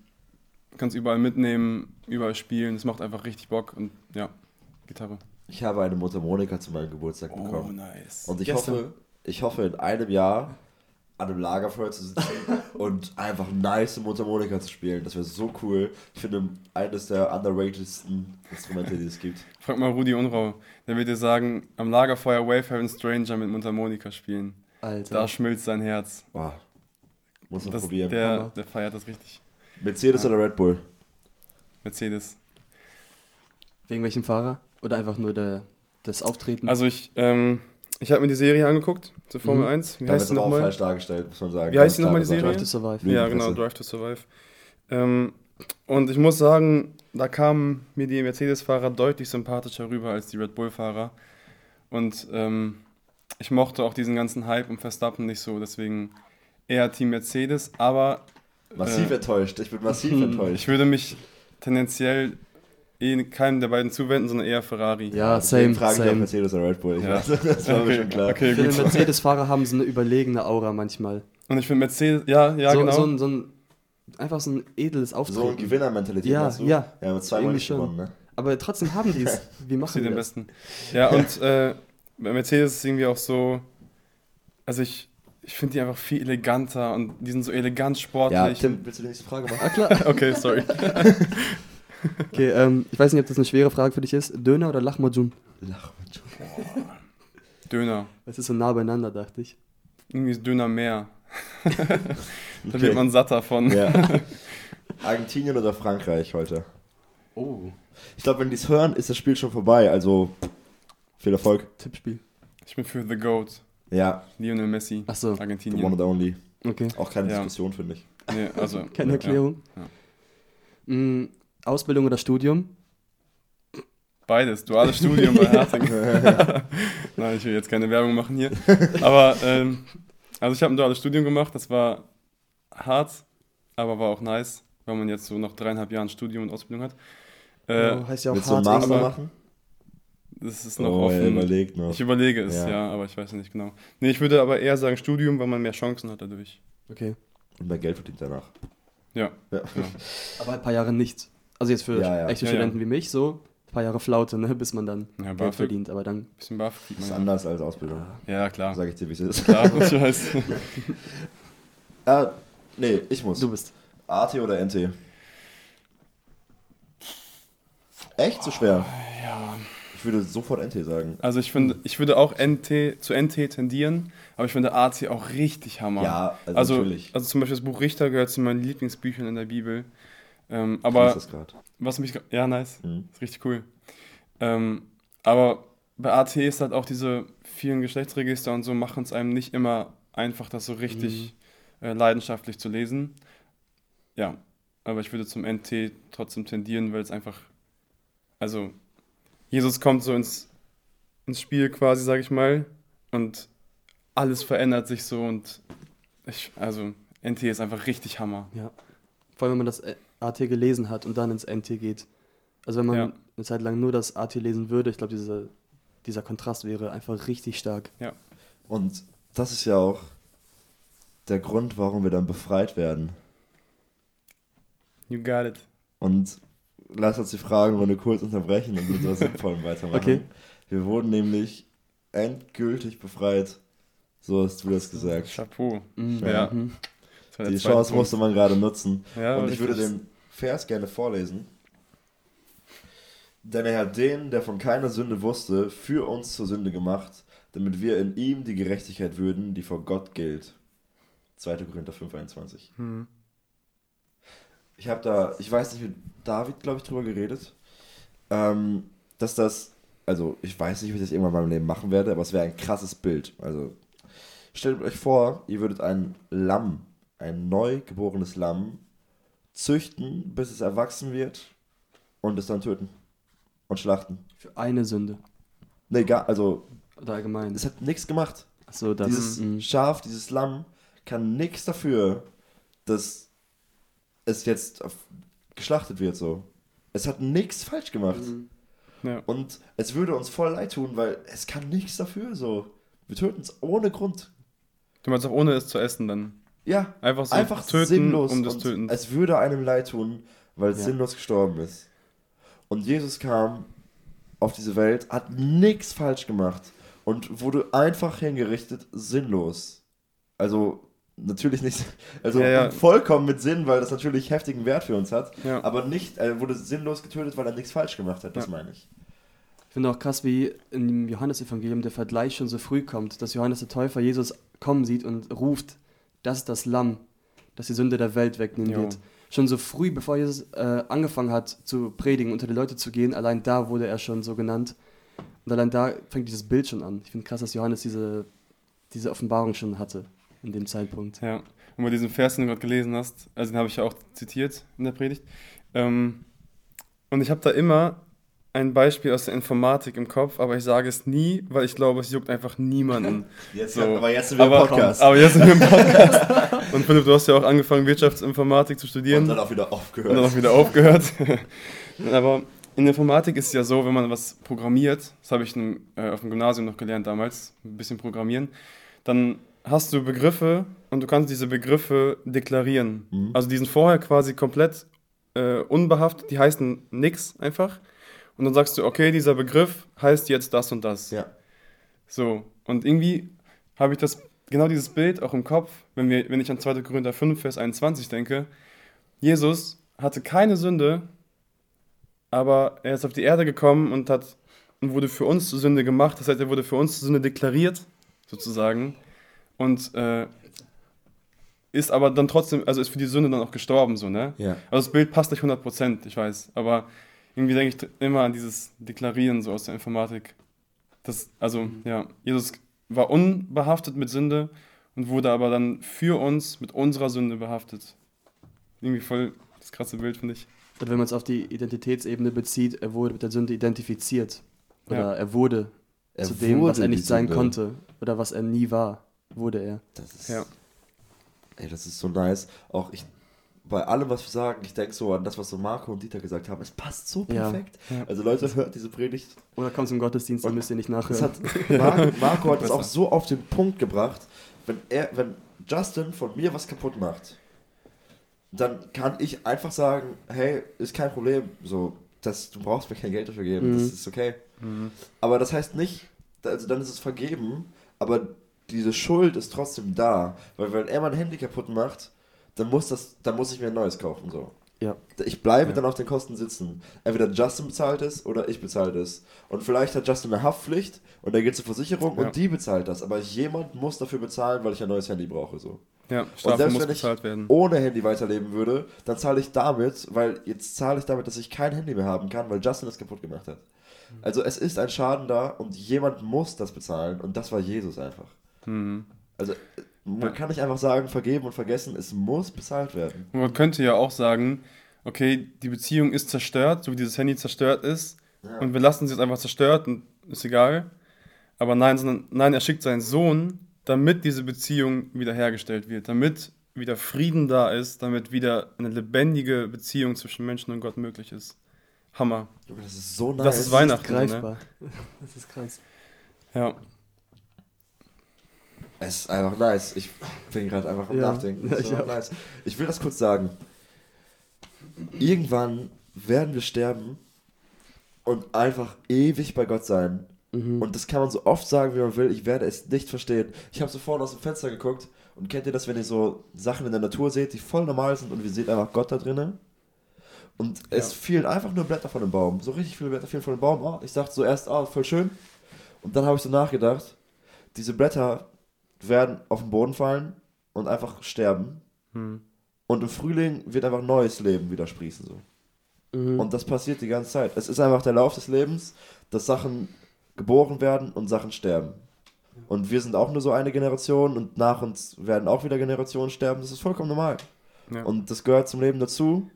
C: kannst überall mitnehmen, überall spielen. Das macht einfach richtig Bock und ja, Gitarre.
A: Ich habe eine Mundharmonika zu meinem Geburtstag bekommen.
C: nice.
A: Und ich
B: Gestern.
A: hoffe, ich hoffe, in einem Jahr an einem Lagerfeuer zu sitzen *laughs* und einfach nice Mundharmonika zu spielen. Das wäre so cool. Ich finde, eines der underratedsten Instrumente, die es gibt. *laughs*
C: Frag mal Rudi Unrau. Der wird dir sagen, am Lagerfeuer Wayfaring Stranger mit Mundharmonika spielen.
B: Alter.
C: Da schmilzt sein Herz.
A: Boah. Muss man
C: Das,
A: probieren.
C: der, der feiert das richtig.
A: Mercedes oder Red Bull?
C: Mercedes.
B: Wegen welchem Fahrer? Oder einfach nur der, das Auftreten?
C: Also ich, ähm, ich habe mir die Serie angeguckt, zur Formel
B: Mhm.
C: 1. Wie
A: Da wird
C: heißt die nochmal?
A: falsch dargestellt, muss man sagen.
C: Wie heißt die nochmal, die Serie?
B: Drive to Survive.
C: Ja, genau. Drive to Survive. Ähm, und ich muss sagen, da kamen mir die Mercedes-Fahrer deutlich sympathischer rüber als die Red Bull-Fahrer. Und ähm, ich mochte auch diesen ganzen Hype um Verstappen nicht so, deswegen eher Team Mercedes. Aber
A: Massiv
C: Äh,
A: enttäuscht. Ich bin massiv
B: hm,
A: enttäuscht.
C: ich würde mich tendenziell eh keinem der beiden zuwenden, sondern eher Ferrari.
B: Ja, same,
A: frage ich auch
B: same.
A: Mercedes oder Red Bull. Ich
C: Ja.
A: weiß, *laughs* das war mir
C: Okay,
A: schon klar.
C: okay,
B: Ich finde. Mercedes-Fahrer haben so eine überlegene Aura manchmal.
C: Und ich finde Mercedes, ja, ja,
B: so,
C: genau.
B: so, ein, so ein, einfach so ein edles
A: So ein
B: Auftreten.
A: Gewinnermentalität
B: Ja,
A: hast du?
B: ja.
A: Ja, mit zweimal nicht
B: schon.
A: gewonnen, ne?
B: Aber trotzdem haben die es. *laughs* Wie
C: Sie
B: machen die
C: den
B: das?
C: besten. Ja, und äh, bei Mercedes ist irgendwie auch so, also ich, ich finde die einfach viel eleganter und die sind so elegant
A: Ja,
C: sportlich.
A: Tim, willst du die nächste Frage machen?
B: Ah, klar. *laughs*
C: okay, sorry. *laughs*
B: Okay, ähm, ich weiß nicht, ob das eine schwere Frage für dich ist. Döner oder Lahmacun?
A: Lach mit schon.
C: Döner.
B: Es ist so nah beieinander, dachte ich.
C: Irgendwie ist Döner mehr. *laughs* Da
A: Okay.
C: wird man satt davon.
A: Ja. Argentinien oder Frankreich heute?
B: Oh.
A: Ich glaube, wenn die es hören, ist das Spiel schon vorbei. Also, viel Erfolg.
B: Tippspiel.
C: Ich bin für The Goat.
A: Ja,
C: Lionel Messi.
B: Ach so,
A: the one
C: Argentinien.
A: and only.
B: okay.
A: Auch keine
C: Ja.
A: Diskussion, finde ich.
C: Nee, also, *laughs*
B: Keine Erklärung.
C: Ja.
B: Mm, Ausbildung oder Studium?
C: Beides. Duales Studium bei *laughs* Herting. *laughs* Nein, ich will jetzt keine Werbung machen hier. Aber, ähm, also ich habe ein duales Studium gemacht. Das war hart, aber war auch nice, weil man jetzt so nach dreieinhalb Jahren Studium und Ausbildung hat. Äh,
B: oh, heißt ja auch
A: Willst du einen
B: hart.
A: Master
C: aber-
A: machen?
C: Das ist noch
A: Oh, er
C: offen.
A: überlegt noch.
C: Ich überlege es,
A: Ja.
C: ja. aber ich weiß nicht genau. Nee, ich würde aber eher sagen Studium, weil man mehr Chancen hat dadurch.
B: Okay.
A: Und mehr Geld verdient danach.
C: Ja,
A: Ja.
C: genau. *laughs*
B: Aber ein paar Jahre nichts. Also jetzt für
A: Ja, ja.
B: echte
C: Ja,
B: Studenten wie mich so, ein paar Jahre Flaute, ne, bis man dann
C: Ja,
B: Geld
C: BAföG,
B: verdient. Aber dann,
C: bisschen BAföG kriegt
A: Das ist anders als Ausbildung.
C: ja. Ja, klar.
A: Sag ich dir, wie es ist.
C: Klar, ich weiß. *laughs*
A: Ah, nee, ich muss.
B: du bist.
A: AT oder NT? Echt so schwer?
C: Ja.
A: Ich würde sofort NT sagen.
C: Also ich finde, ich würde auch NT zu NT tendieren, aber ich finde AT auch richtig Hammer.
A: Ja, also,
C: also,
A: natürlich.
C: also zum Beispiel das Buch Richter gehört zu meinen Lieblingsbüchern in der Bibel. Ähm, aber
A: das
C: was mich, ja nice,
A: Mhm.
C: ist richtig cool. Ähm, aber bei AT ist halt auch diese vielen Geschlechtsregister und so machen es einem nicht immer einfach, das so richtig äh, leidenschaftlich zu lesen. Ja, aber ich würde zum NT trotzdem tendieren, weil es einfach, also Jesus kommt so ins, ins Spiel quasi, sag ich mal, und alles verändert sich so und ich, also NT ist einfach richtig Hammer.
B: Ja. Vor allem, wenn man das äh, AT gelesen hat und dann ins NT geht. Also wenn man
C: Ja.
B: eine Zeit lang nur das AT lesen würde, ich glaube, dieser, dieser Kontrast wäre einfach richtig stark.
A: Und das ist ja auch der Grund, warum wir dann befreit werden.
C: You got it.
A: Und lass uns die Fragenrunde kurz unterbrechen und mit etwas Sinnvollem weitermachen.
B: Okay.
A: Wir wurden nämlich endgültig befreit. So hast du das gesagt.
C: Chapeau.
B: Mhm.
C: Ja.
A: Die Chance
C: Punkt.
A: musste man gerade nutzen.
C: Ja,
A: und ich würde den Vers gerne vorlesen. Denn er hat den, der von keiner Sünde wusste, für uns zur Sünde gemacht, damit wir in ihm die Gerechtigkeit würden, die vor Gott gilt. 2. Korinther 5,21.
C: Hm.
A: Ich habe da, ich weiß nicht, mit David, glaube ich, drüber geredet, ähm, dass das, also ich weiß nicht, wie ich das irgendwann in meinem Leben machen werde, aber es wäre ein krasses Bild. Also stellt euch vor, ihr würdet ein Lamm, ein neu geborenes Lamm, züchten, bis es erwachsen wird und es dann töten und schlachten.
B: Für eine Sünde.
A: Nee, gar, also
B: Oder allgemein.
A: es hat nichts gemacht.
B: Achso, das.
A: dieses
B: mhm.
A: Schaf, dieses Lamm kann nichts dafür, dass es jetzt geschlachtet wird so. Es hat nichts falsch gemacht.
B: Mhm.
C: Ja.
A: Und es würde uns voll leid tun, weil es kann nichts dafür so. Wir töten es ohne Grund.
C: Du meinst auch ohne es zu essen dann.
A: Ja,
C: Einfach so
A: einfach
C: töten
A: sinnlos.
C: um des
A: und
C: Tötens.
A: Es würde einem leid tun, weil es
B: Ja.
A: sinnlos gestorben ist. Und Jesus kam auf diese Welt, hat nichts falsch gemacht und wurde einfach hingerichtet, sinnlos. Also natürlich nicht, also
C: Ja, ja.
A: vollkommen mit Sinn, weil das natürlich heftigen Wert für uns hat,
C: Ja.
A: aber nicht, er wurde sinnlos getötet, weil er nichts falsch gemacht hat, das
C: Ja.
A: meine ich.
B: Ich finde auch krass, wie im Johannesevangelium der Vergleich schon so früh kommt, dass Johannes der Täufer Jesus kommen sieht und ruft, das ist das Lamm, das die Sünde der Welt wegnehmen wird. Schon so früh, bevor Jesus äh, angefangen hat zu predigen, unter die Leute zu gehen, allein da wurde er schon so genannt. Und allein da fängt dieses Bild schon an. Ich finde krass, dass Johannes diese, diese Offenbarung schon hatte in dem Zeitpunkt.
C: Ja, und bei diesem Vers, den du gerade gelesen hast, also den habe ich ja auch zitiert in der Predigt. Ähm, und ich habe da immer ein Beispiel aus der Informatik im Kopf, aber ich sage es nie, weil ich glaube, es juckt einfach niemanden. *laughs*
A: Jetzt,
C: So.
A: aber jetzt sind wir im
C: aber,
A: Podcast.
C: aber jetzt sind wir im *laughs* Podcast. Und Philipp, du hast ja auch angefangen, Wirtschaftsinformatik zu studieren.
A: und dann auch wieder aufgehört.
C: Und dann auch wieder aufgehört. *laughs* Aber in der Informatik ist es ja so, wenn man was programmiert, das habe ich äh, auf dem Gymnasium noch gelernt damals, ein bisschen programmieren, dann hast du Begriffe und du kannst diese Begriffe deklarieren.
A: Mhm.
C: Also die sind vorher quasi komplett äh, unbehaftet, die heißen nix einfach. Und dann sagst du, okay, dieser Begriff heißt jetzt das und das.
A: ja.
C: So, und irgendwie habe ich das, genau dieses Bild auch im Kopf, wenn, wir, wenn ich an 2. Korinther 5, Vers 21 denke. Jesus hatte keine Sünde, aber er ist auf die Erde gekommen und hat und wurde für uns zur Sünde gemacht. Das heißt, er wurde für uns zur Sünde deklariert, sozusagen. Und äh, ist aber dann trotzdem, also ist für die Sünde dann auch gestorben, so, ne?
A: Ja.
C: Also das Bild passt nicht 100%, ich weiß. Aber irgendwie denke ich immer an dieses Deklarieren so aus der Informatik. Das, also, ja, Jesus war unbehaftet mit Sünde und wurde aber dann für uns mit unserer Sünde behaftet. Irgendwie voll das krasse Bild, finde ich.
B: Und wenn man es auf die Identitätsebene bezieht, er wurde mit der Sünde identifiziert. Oder
C: Ja.
B: er wurde
A: Er
B: zu dem, was er nicht sein
A: Sünde.
B: konnte. Oder was er nie war, wurde er.
A: Das ist,
C: Ja.
A: ey, das ist so nice. Auch ich, bei allem, was wir sagen, ich denke so an das, was so Marco und Dieter gesagt haben. Es passt so
B: Ja.
A: perfekt.
C: Ja.
A: Also Leute, hört diese Predigt.
B: Oder kommt zum Gottesdienst, dann
A: Und
B: müsst ihr nicht nachhören. *laughs*
A: hat, Marco, Marco hat es auch so auf den Punkt gebracht, wenn er, wenn Justin von mir was kaputt macht, dann kann ich einfach sagen, hey, ist kein Problem, so, das, du brauchst mir kein Geld dafür geben,
B: Mhm.
A: das ist okay. Aber das heißt nicht, also dann ist es vergeben, aber diese Schuld ist trotzdem da, weil wenn er mein Handy kaputt macht, dann muss das, dann muss ich mir ein neues kaufen, so.
B: ja.
A: Ich bleibe
C: Ja.
A: dann auf den Kosten sitzen. Entweder Justin bezahlt es oder ich bezahle es. Und vielleicht hat Justin eine Haftpflicht und er geht zur Versicherung
C: Ja.
A: und die bezahlt das. Aber jemand muss dafür bezahlen, weil ich ein neues Handy brauche. So.
C: Ja, Strafe
A: selbst
C: muss
A: wenn ich-
C: bezahlt werden.
A: Ohne Handy weiterleben würde, dann zahle ich damit, weil jetzt zahle ich damit, dass ich kein Handy mehr haben kann, weil Justin das kaputt gemacht hat. Also es ist ein Schaden da und jemand muss das bezahlen und das war Jesus einfach.
C: Mhm.
A: Also man
C: Ja.
A: kann nicht einfach sagen, vergeben und vergessen, es muss bezahlt werden.
C: Und man könnte ja auch sagen, okay, die Beziehung ist zerstört, so wie dieses Handy zerstört ist,
A: Ja.
C: und wir lassen sie jetzt einfach zerstört und ist egal. Aber nein, sondern nein, er schickt seinen Sohn, damit diese Beziehung wiederhergestellt wird, damit wieder Frieden da ist, damit wieder eine lebendige Beziehung zwischen Menschen und Gott möglich ist. Hammer.
A: Das ist so nice.
C: Das ist Weihnachten.
B: Greifbar. *laughs* Das ist krass.
C: Ja.
A: Es ist einfach nice. Ich bin gerade einfach am
B: Ja.
A: Nachdenken.
B: Ja,
A: Es ist *laughs*
B: auch.
A: nice. Ich will das kurz sagen. Irgendwann werden wir sterben und einfach ewig bei Gott sein.
B: Mhm.
A: Und das kann man so oft sagen, wie man will. Ich werde es nicht verstehen. Ich habe so vorne aus dem Fenster geguckt und kennt ihr das, wenn ihr so Sachen in der Natur seht, die voll normal sind und ihr seht einfach Gott da drinnen? Und es
C: Ja.
A: fielen einfach nur Blätter von dem Baum. So richtig viele Blätter fielen von dem Baum. Oh, ich dachte so erst, ah, voll schön. Und dann habe ich so nachgedacht, diese Blätter werden auf den Boden fallen und einfach sterben.
C: Hm.
A: Und im Frühling wird einfach neues Leben wieder sprießen. So.
B: Mhm.
A: Und das passiert die ganze Zeit. Es ist einfach der Lauf des Lebens, dass Sachen geboren werden und Sachen sterben. Und wir sind auch nur so eine Generation und nach uns werden auch wieder Generationen sterben. Das ist vollkommen normal.
C: Ja.
A: Und das gehört zum Leben dazu.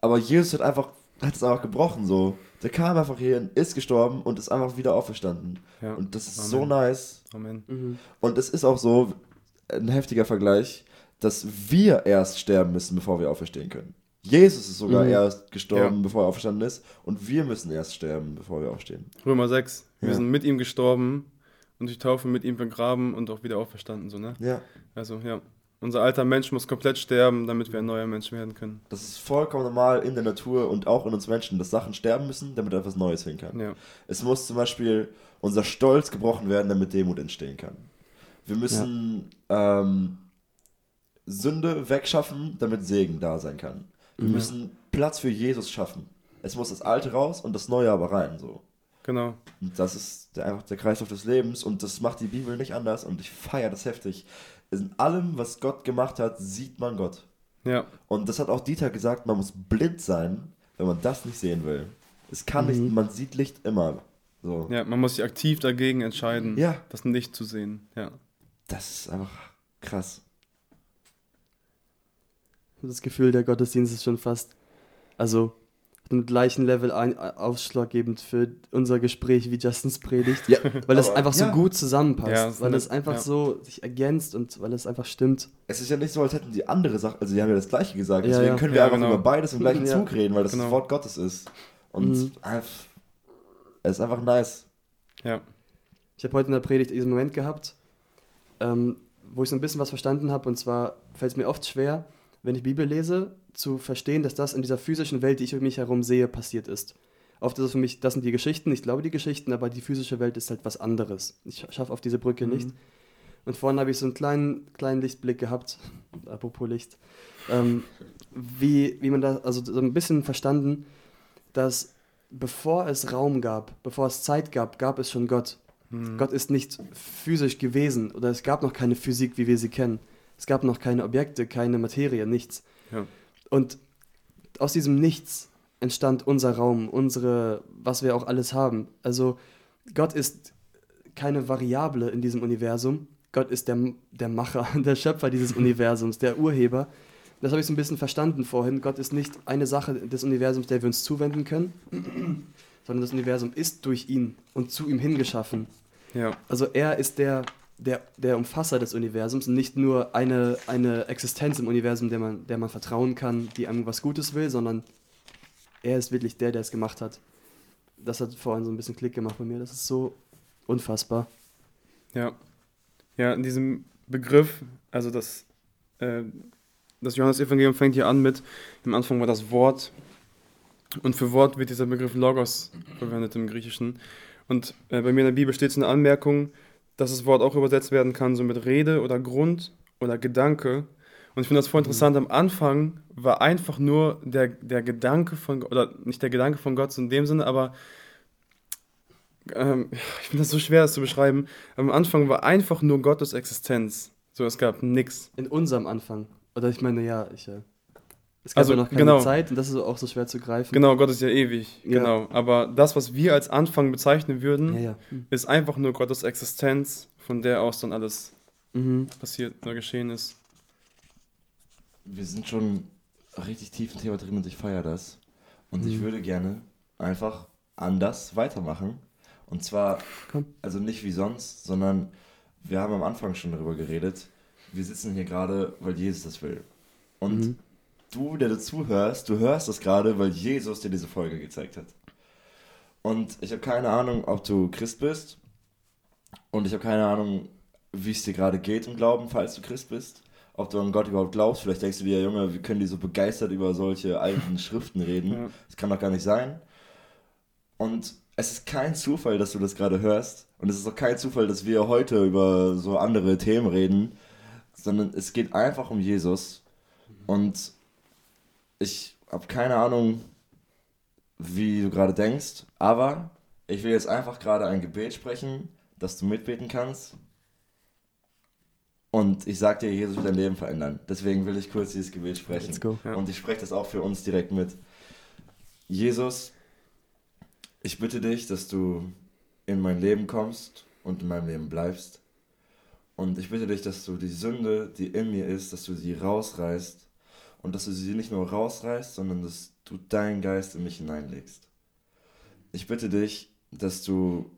A: Aber Jesus hat einfach, hat es einfach gebrochen so. Der kam einfach hierhin, ist gestorben und ist einfach wieder auferstanden.
C: ja.
A: Und das ist
C: Amen.
A: so nice.
C: Amen.
B: Mhm.
A: Und es ist auch so, ein heftiger Vergleich, dass wir erst sterben müssen, bevor wir auferstehen können. Jesus ist sogar
B: Mhm.
A: erst gestorben,
C: Ja.
A: bevor er auferstanden ist. Und wir müssen erst sterben, bevor wir aufstehen.
C: Römer 6. Wir
A: Ja.
C: sind mit ihm gestorben und durch Taufe mit ihm begraben und auch wieder auferstanden, so, ne?
A: Ja,
C: Also, ja. Unser alter Mensch muss komplett sterben, damit wir ein neuer Mensch werden können.
A: das ist vollkommen normal in der Natur und auch in uns Menschen, dass Sachen sterben müssen, damit etwas Neues hin kann.
C: Ja.
A: Es muss zum Beispiel unser Stolz gebrochen werden, damit Demut entstehen kann. Wir müssen ähm, Sünde wegschaffen, damit Segen da sein kann. Wir
B: Mhm.
A: müssen Platz für Jesus schaffen. Es muss das Alte raus und das Neue aber rein. So.
C: Genau.
A: Und das ist der, einfach der Kreislauf des Lebens und das macht die Bibel nicht anders und ich feiere das heftig. In allem, was Gott gemacht hat, sieht man Gott.
C: Ja.
A: Und das hat auch Dieter gesagt, man muss blind sein, wenn man das nicht sehen will. Es kann nicht, man sieht Licht immer. So.
C: Ja, man muss sich aktiv dagegen entscheiden,
A: Ja.
C: das nicht zu sehen. Ja.
A: Das ist einfach krass.
B: Das Gefühl, der Gottesdienst ist schon fast, also im gleichen Level ein, ausschlaggebend für unser Gespräch wie Justins Predigt,
A: Ja,
B: weil es
A: aber-
B: einfach so
A: ja.
B: gut zusammenpasst,
C: Ja, es ist
B: weil es einfach
C: ja.
B: so sich ergänzt und weil es einfach stimmt.
A: Es ist ja nicht so, als hätten die andere Sachen, also die haben ja das Gleiche gesagt,
B: Ja,
A: deswegen
B: ja.
A: können wir
C: Ja,
A: einfach
C: genau.
A: über beides im gleichen
B: Ja.
A: Zug reden, weil das
C: Genau.
A: das Wort Gottes ist. Und
B: Mhm.
A: einfach, es ist einfach nice.
C: Ja.
B: Ich habe heute in der Predigt diesen Moment gehabt, ähm, wo ich so ein bisschen was verstanden habe. Und zwar fällt es mir oft schwer, wenn ich Bibel lese, zu verstehen, dass das in dieser physischen Welt, die ich um mich herum sehe, passiert ist. Oft ist es für mich, das sind die Geschichten, ich glaube die Geschichten, aber die physische Welt ist halt was anderes. Ich schaffe auf diese Brücke nicht. Und vorhin habe ich so einen kleinen, kleinen Lichtblick gehabt, *laughs* apropos Licht, ähm, wie, wie man da, also so ein bisschen verstanden, dass bevor es Raum gab, bevor es Zeit gab, gab es schon Gott. Gott ist nicht physisch gewesen oder es gab noch keine Physik, wie wir sie kennen. Es gab noch keine Objekte, keine Materie, nichts.
C: Ja.
B: Und aus diesem Nichts entstand unser Raum, unsere, was wir auch alles haben. Also Gott ist keine Variable in diesem Universum. Gott ist der, der Macher, *laughs* der Schöpfer dieses *laughs* Universums, der Urheber. Das habe ich so ein bisschen verstanden vorhin. Gott ist nicht eine Sache des Universums, der wir uns zuwenden können, sondern das Universum ist durch ihn und zu ihm hingeschaffen.
C: Ja.
B: Also er ist der, der, der Umfasser des Universums und nicht nur eine, eine Existenz im Universum, der man, der man vertrauen kann, die einem was Gutes will, sondern er ist wirklich der, der es gemacht hat. Das hat vorhin so ein bisschen Klick gemacht bei mir. Das ist so unfassbar.
C: Ja. Ja, in diesem Begriff, also das, äh, das Johannesevangelium fängt hier an mit, am Anfang war das Wort und für Wort wird dieser Begriff Logos verwendet im Griechischen. Und äh, bei mir in der Bibel steht es eine Anmerkung, dass das Wort auch übersetzt werden kann, so mit Rede oder Grund oder Gedanke. Und ich finde das voll interessant, am Anfang war einfach nur der, der Gedanke von Gott, oder nicht der Gedanke von Gott so in dem Sinne, aber ähm, *laughs* ich finde das so schwer, das zu beschreiben. Am Anfang war einfach nur Gottes Existenz. So, es gab nichts.
B: In unserem Anfang. Oder ich meine, ja, ich. Äh, es gab
C: Also,
B: ja noch keine
C: genau.
B: Zeit und das ist auch so schwer zu greifen.
C: Genau, Gott ist ja ewig.
B: Ja.
C: Genau. Aber das, was wir als Anfang bezeichnen würden,
B: Ja, ja. Hm.
C: ist einfach nur Gottes Existenz, von der aus dann alles
B: Mhm.
C: passiert oder geschehen ist.
A: Wir sind schon richtig tief im Thema drin und ich feiere das. Und ich würde gerne einfach anders weitermachen. Und zwar,
B: Komm.
A: also nicht wie sonst, sondern wir haben am Anfang schon darüber geredet. Wir sitzen hier gerade, weil Jesus das will. Und
B: Mhm.
A: Du, der dazu hörst, du hörst das gerade, weil Jesus dir diese Folge gezeigt hat. Und ich habe keine Ahnung, ob du Christ bist. Und ich habe keine Ahnung, wie es dir gerade geht im Glauben, falls du Christ bist. Ob du an Gott überhaupt glaubst. Vielleicht denkst du dir, Junge, wie können die so begeistert über solche alten Schriften reden?
C: Ja.
A: Das kann doch gar nicht sein. Und es ist kein Zufall, dass du das gerade hörst. Und es ist auch kein Zufall, dass wir heute über so andere Themen reden. Sondern es geht einfach um Jesus. Und ich habe keine Ahnung, wie du gerade denkst, aber ich will jetzt einfach gerade ein Gebet sprechen, dass du mitbeten kannst. Und ich sag dir, Jesus wird dein Leben verändern. Deswegen will ich kurz dieses Gebet sprechen.
B: Let's go.
C: Ja.
A: Und ich spreche das auch für uns direkt mit. Jesus, ich bitte dich, dass du in mein Leben kommst und in meinem Leben bleibst. Und ich bitte dich, dass du die Sünde, die in mir ist, dass du sie rausreißt. Und dass du sie nicht nur rausreißt, sondern dass du deinen Geist in mich hineinlegst. Ich bitte dich, dass du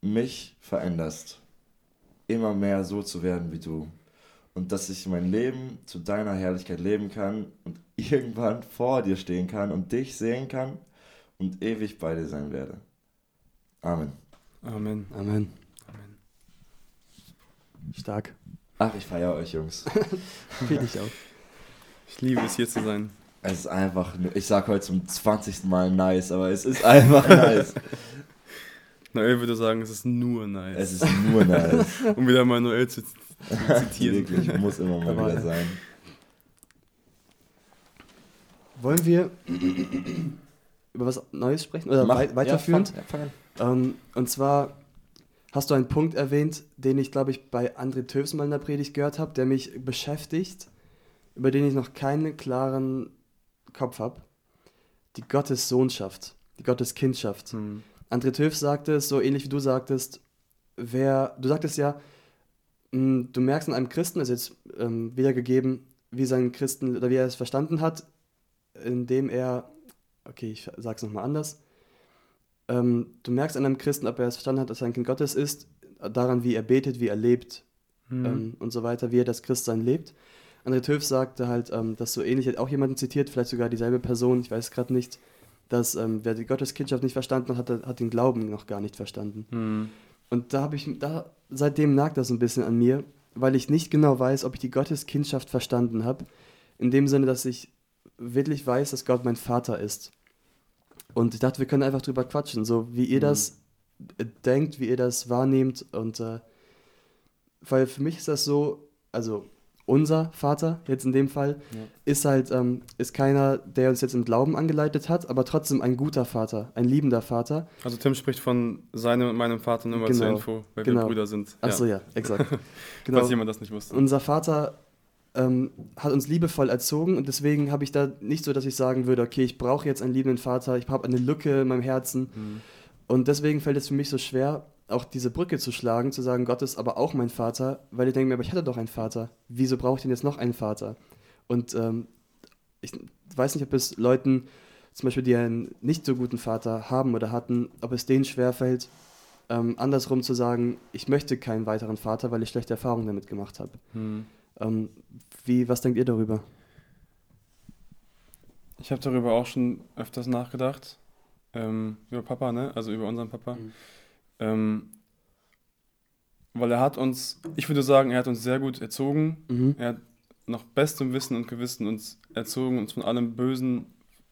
A: mich veränderst, immer mehr so zu werden wie du. Und dass ich mein Leben zu deiner Herrlichkeit leben kann und *laughs* irgendwann vor dir stehen kann und dich sehen kann und ewig bei dir sein werde. Amen.
C: Amen.
B: Amen. Stark.
A: Ach, ich feiere euch, Jungs. *laughs*
B: Finde ich auch.
C: Ich liebe es, hier zu sein.
A: Es ist einfach, ich sag heute zum 20. Mal nice, aber es ist einfach *laughs* nice.
C: Noel würde sagen, es ist nur nice.
A: Es ist nur nice. *laughs*
C: um wieder mal Noel zu, zu zitieren.
A: Wirklich, muss immer mal
B: Aber-
A: wieder sein.
B: Wollen wir über was Neues sprechen oder
A: Mach-
B: wei weiterführend?
A: Ja, fang, ja, fang an.
B: Ähm, und zwar hast du einen Punkt erwähnt, den ich, glaube ich, bei André Töfs mal in der Predigt gehört habe, der mich beschäftigt, über den ich noch keinen klaren Kopf habe. Die Gottessohnschaft, die Gotteskindschaft.
C: Hm.
B: André Töfs sagte es so ähnlich wie du sagtest, wer, du sagtest ja, mh, du merkst an einem Christen, ist jetzt ähm, wiedergegeben, wie sein Christen oder wie er es verstanden hat, indem er, okay, ich sag's nochmal anders, ähm, du merkst an einem Christen, ob er es verstanden hat, dass er ein Kind Gottes ist, daran, wie er betet, wie er lebt
C: Hm.
B: ähm, und so weiter, wie er das Christsein lebt. André Töf sagte halt, ähm, dass so ähnlich, hat auch jemanden zitiert, vielleicht sogar dieselbe Person, ich weiß gerade nicht, dass ähm, wer die Gotteskindschaft nicht verstanden hat, hat, den Glauben noch gar nicht verstanden.
C: Hm.
B: Und da habe ich, da, seitdem nagt das ein bisschen an mir, weil ich nicht genau weiß, ob ich die Gotteskindschaft verstanden habe. In dem Sinne, dass ich wirklich weiß, dass Gott mein Vater ist. Und ich dachte, wir können einfach drüber quatschen, so wie ihr
C: Mhm.
B: das äh, denkt, wie ihr das wahrnehmt. Und äh, weil für mich ist das so, also unser Vater jetzt in dem Fall,
C: Ja.
B: ist halt, ähm, ist keiner, der uns jetzt im Glauben angeleitet hat, aber trotzdem ein guter Vater, ein liebender Vater.
C: Also Tim spricht von seinem und meinem Vater nur mal zur
B: Genau,
C: Info, weil
B: genau.
C: wir Brüder sind.
B: Achso, ja, exakt. *laughs*
C: Falls jemand das nicht wusste.
B: Unser Vater ähm, hat uns liebevoll erzogen und deswegen habe ich da nicht so, dass ich sagen würde, okay, ich brauche jetzt einen liebenden Vater, ich habe eine Lücke in meinem Herzen.
C: Hm.
B: Und deswegen fällt es für mich so schwer, auch diese Brücke zu schlagen, zu sagen, Gott ist aber auch mein Vater, weil ich denke mir, aber ich hatte doch einen Vater. Wieso brauche ich denn jetzt noch einen Vater? Und ähm, ich weiß nicht, ob es Leuten, zum Beispiel, die einen nicht so guten Vater haben oder hatten, ob es denen schwerfällt, ähm, andersrum zu sagen, ich möchte keinen weiteren Vater, weil ich schlechte Erfahrungen damit gemacht habe.
C: Hm.
B: Ähm, wie, was denkt ihr darüber?
C: Ich habe darüber auch schon öfters nachgedacht. Ähm, über Papa, ne? Also über unseren Papa.
B: Mhm.
C: Ähm, weil er hat uns, ich würde sagen, er hat uns sehr gut erzogen.
B: Mhm.
C: Er hat nach bestem Wissen und Gewissen uns erzogen, uns von allem Bösen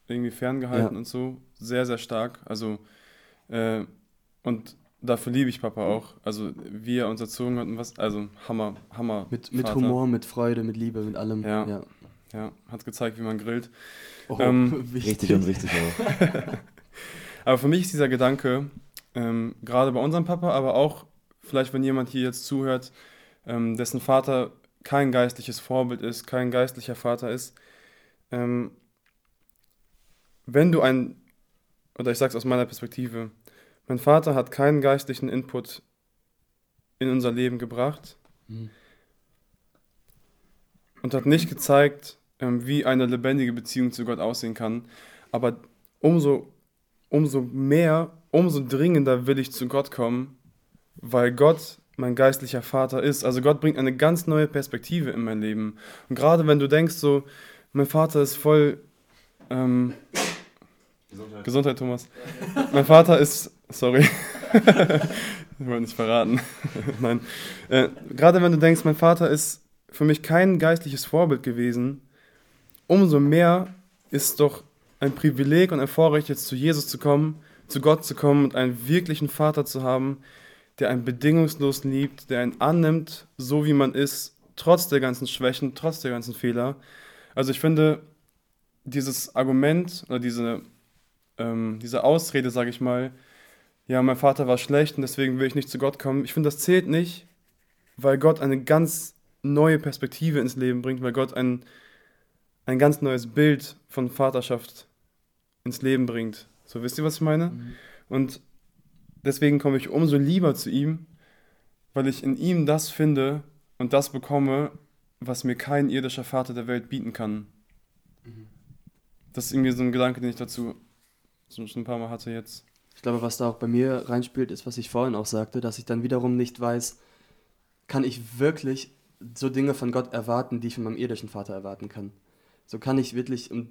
C: irgendwie ferngehalten
B: Ja.
C: und so. Sehr, sehr stark. Also, äh, und dafür liebe ich Papa auch. Also, wie er uns erzogen hat und was, also Hammer, Hammer.
B: Mit, mit. Humor, mit Freude, mit Liebe, mit allem.
C: Ja. Ja, hat gezeigt, wie man grillt.
B: Oh,
C: Ähm. *laughs*
A: Richtig und richtig auch. *laughs*
C: Aber für mich ist dieser Gedanke, ähm, gerade bei unserem Papa, aber auch vielleicht, wenn jemand hier jetzt zuhört, ähm, dessen Vater kein geistliches Vorbild ist, kein geistlicher Vater ist, ähm, wenn du ein, oder ich sage es aus meiner Perspektive, mein Vater hat keinen geistlichen Input in unser Leben gebracht
B: Mhm.
C: und hat nicht gezeigt, ähm, wie eine lebendige Beziehung zu Gott aussehen kann. Aber umso, umso mehr, umso dringender will ich zu Gott kommen, weil Gott mein geistlicher Vater ist. Also Gott bringt eine ganz neue Perspektive in mein Leben. Und gerade wenn du denkst, so, mein Vater ist voll... Ähm, Gesundheit. Thomas. Mein Vater ist... Sorry. *laughs* ich wollte nicht verraten. *laughs* Nein. Äh, gerade wenn du denkst, mein Vater ist für mich kein geistliches Vorbild gewesen, umso mehr ist doch ein Privileg und ein Vorrecht, jetzt zu Jesus zu kommen, zu Gott zu kommen und einen wirklichen Vater zu haben, der einen bedingungslos liebt, der einen annimmt, so wie man ist, trotz der ganzen Schwächen, trotz der ganzen Fehler. Also ich finde, dieses Argument oder diese, ähm, diese Ausrede, sage ich mal, ja, mein Vater war schlecht und deswegen will ich nicht zu Gott kommen, ich finde, das zählt nicht, weil Gott eine ganz neue Perspektive ins Leben bringt, weil Gott ein, ein ganz neues Bild von Vaterschaft ins Leben bringt. So wisst ihr, was ich meine? Und deswegen komme ich umso lieber zu ihm, weil ich in ihm das finde und das bekomme, was mir kein irdischer Vater der Welt bieten kann. Das ist irgendwie so ein Gedanke, den ich dazu schon ein paar Mal hatte jetzt.
B: Ich glaube, was da auch bei mir reinspielt, ist, was ich vorhin auch sagte, dass ich dann wiederum nicht weiß, kann ich wirklich so Dinge von Gott erwarten, die ich von meinem irdischen Vater erwarten kann. So kann ich wirklich um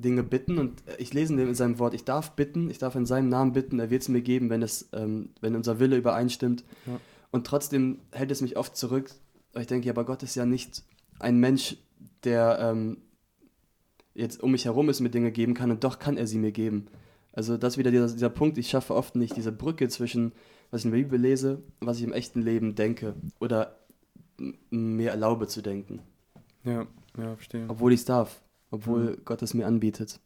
B: Dinge bitten und ich lese in, seinem Wort, ich darf bitten, ich darf in seinem Namen bitten, er wird es mir geben, wenn, es, ähm, wenn unser Wille übereinstimmt.
C: Ja.
B: Und trotzdem hält es mich oft zurück, weil ich denke, ja, aber Gott ist ja nicht ein Mensch, der ähm, jetzt um mich herum ist, mir Dinge geben kann und doch kann er sie mir geben. Also das ist wieder dieser, dieser Punkt, ich schaffe oft nicht diese Brücke zwischen, was ich in der Bibel lese, was ich im echten Leben denke oder mir erlaube zu denken.
C: Ja, ja, verstehe.
B: Obwohl ich es darf, obwohl
C: Mhm.
B: Gott es mir anbietet.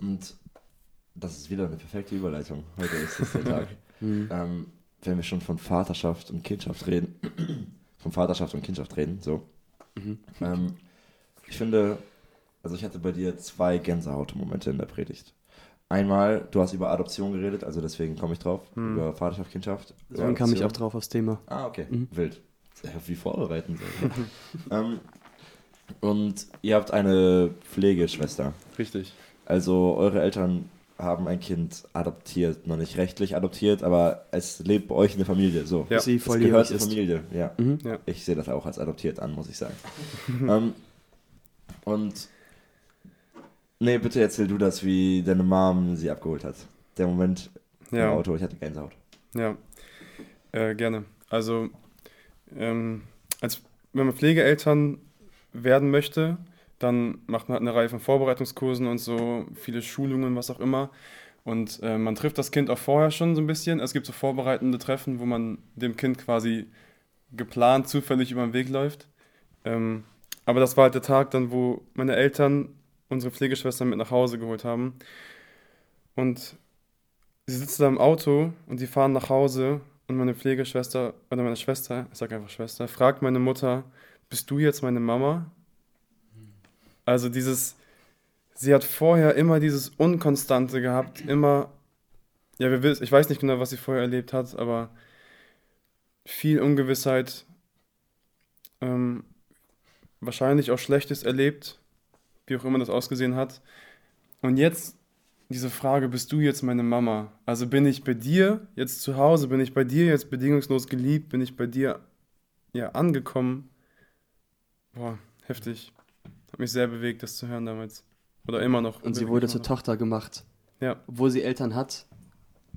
A: Und das ist wieder eine perfekte Überleitung. Heute ist das der *laughs* Tag.
B: Mhm.
A: ähm, wenn wir schon von Vaterschaft und Kindschaft reden, *clears throat* von Vaterschaft und Kindschaft reden, so.
B: Mhm.
A: Ähm, ich finde, also ich hatte bei dir zwei Gänsehautmomente in der Predigt. Einmal, du hast über Adoption geredet, also deswegen komme ich drauf,
C: Hm.
A: über Vaterschaft, Kindschaft.
B: Deswegen kam ich auch drauf aufs Thema.
A: Ah, okay,
B: Mhm.
A: wild. *laughs* Wie vorbereiten soll. *laughs* ähm, und ihr habt eine Pflegeschwester.
C: Richtig.
A: Also eure Eltern haben ein Kind adoptiert, noch nicht rechtlich adoptiert, aber es lebt bei euch in der Familie. So.
C: Ja.
B: Sie
A: es
B: volljährig
A: gehört zur. Familie, ja.
B: Mhm.
C: Ja.
A: Ich sehe das auch als adoptiert an, muss ich sagen. *laughs* ähm, und nee, bitte erzähl du das, wie deine Mom sie abgeholt hat. Der Moment im
C: Ja.
A: Auto, ich hatte Gänsehaut.
C: Ja, äh, gerne. Also, ähm, als, wenn man Pflegeeltern werden möchte, dann macht man halt eine Reihe von Vorbereitungskursen und so, viele Schulungen, was auch immer. Und äh, man trifft das Kind auch vorher schon so ein bisschen. Es gibt so vorbereitende Treffen, wo man dem Kind quasi geplant zufällig über den Weg läuft. Ähm, aber das war halt der Tag dann, wo meine Eltern unsere Pflegeschwester mit nach Hause geholt haben. Und sie sitzen da im Auto und die fahren nach Hause und meine Pflegeschwester oder meine Schwester, ich sag einfach Schwester, fragt meine Mutter, bist du jetzt meine Mama? Also dieses, sie hat vorher immer dieses Unkonstante gehabt, immer, ja, ich weiß nicht genau, was sie vorher erlebt hat, aber viel Ungewissheit, ähm, wahrscheinlich auch Schlechtes erlebt, wie auch immer das ausgesehen hat. Und jetzt diese Frage, bist du jetzt meine Mama? Also bin ich bei dir jetzt zu Hause, bin ich bei dir jetzt bedingungslos geliebt, bin ich bei dir ja angekommen? Boah, heftig. Hat mich sehr bewegt, das zu hören damals. Oder immer noch.
B: Und sie wurde zur
C: noch.
B: Tochter gemacht.
C: Ja.
B: Obwohl sie Eltern hat,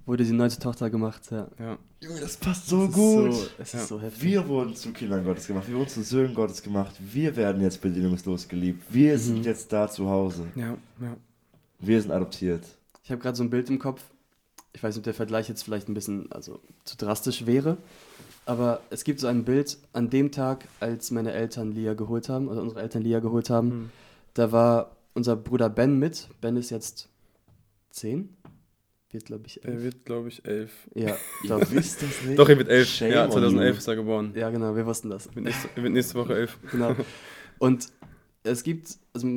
B: wurde sie neu zur Tochter gemacht. Ja.
C: Ja,
A: Junge, das passt so
B: ist
A: gut.
B: So, es
C: Ja.
B: ist so heftig.
A: Wir wurden zu Kindern Gottes gemacht, wir wurden zu Söhnen Gottes gemacht, wir werden jetzt bedingungslos geliebt, wir sind
B: Mhm.
A: jetzt da zu Hause,
C: ja, ja.
A: Wir sind adoptiert.
B: Ich habe gerade so ein Bild im Kopf. Ich weiß nicht, ob der Vergleich jetzt vielleicht ein bisschen also, zu drastisch wäre. Aber es gibt so ein Bild an dem Tag, als meine Eltern Lia geholt haben, oder unsere Eltern Lia geholt haben.
C: Hm.
B: Da war unser Bruder Ben mit. Ben ist jetzt zehn. Wird, glaube ich,
C: Er
B: elf.
C: wird, glaube ich, elf.
B: Ja, *laughs*
A: Ihr wisst das nicht?
C: Doch, er wird elf.
A: Shame
C: ja,
A: on
C: 2011
A: you.
C: ist er geboren.
B: ja, genau, wir wussten das.
C: Er wird nächste, er wird nächste Woche elf. *laughs*
B: Genau. Und es gibt also,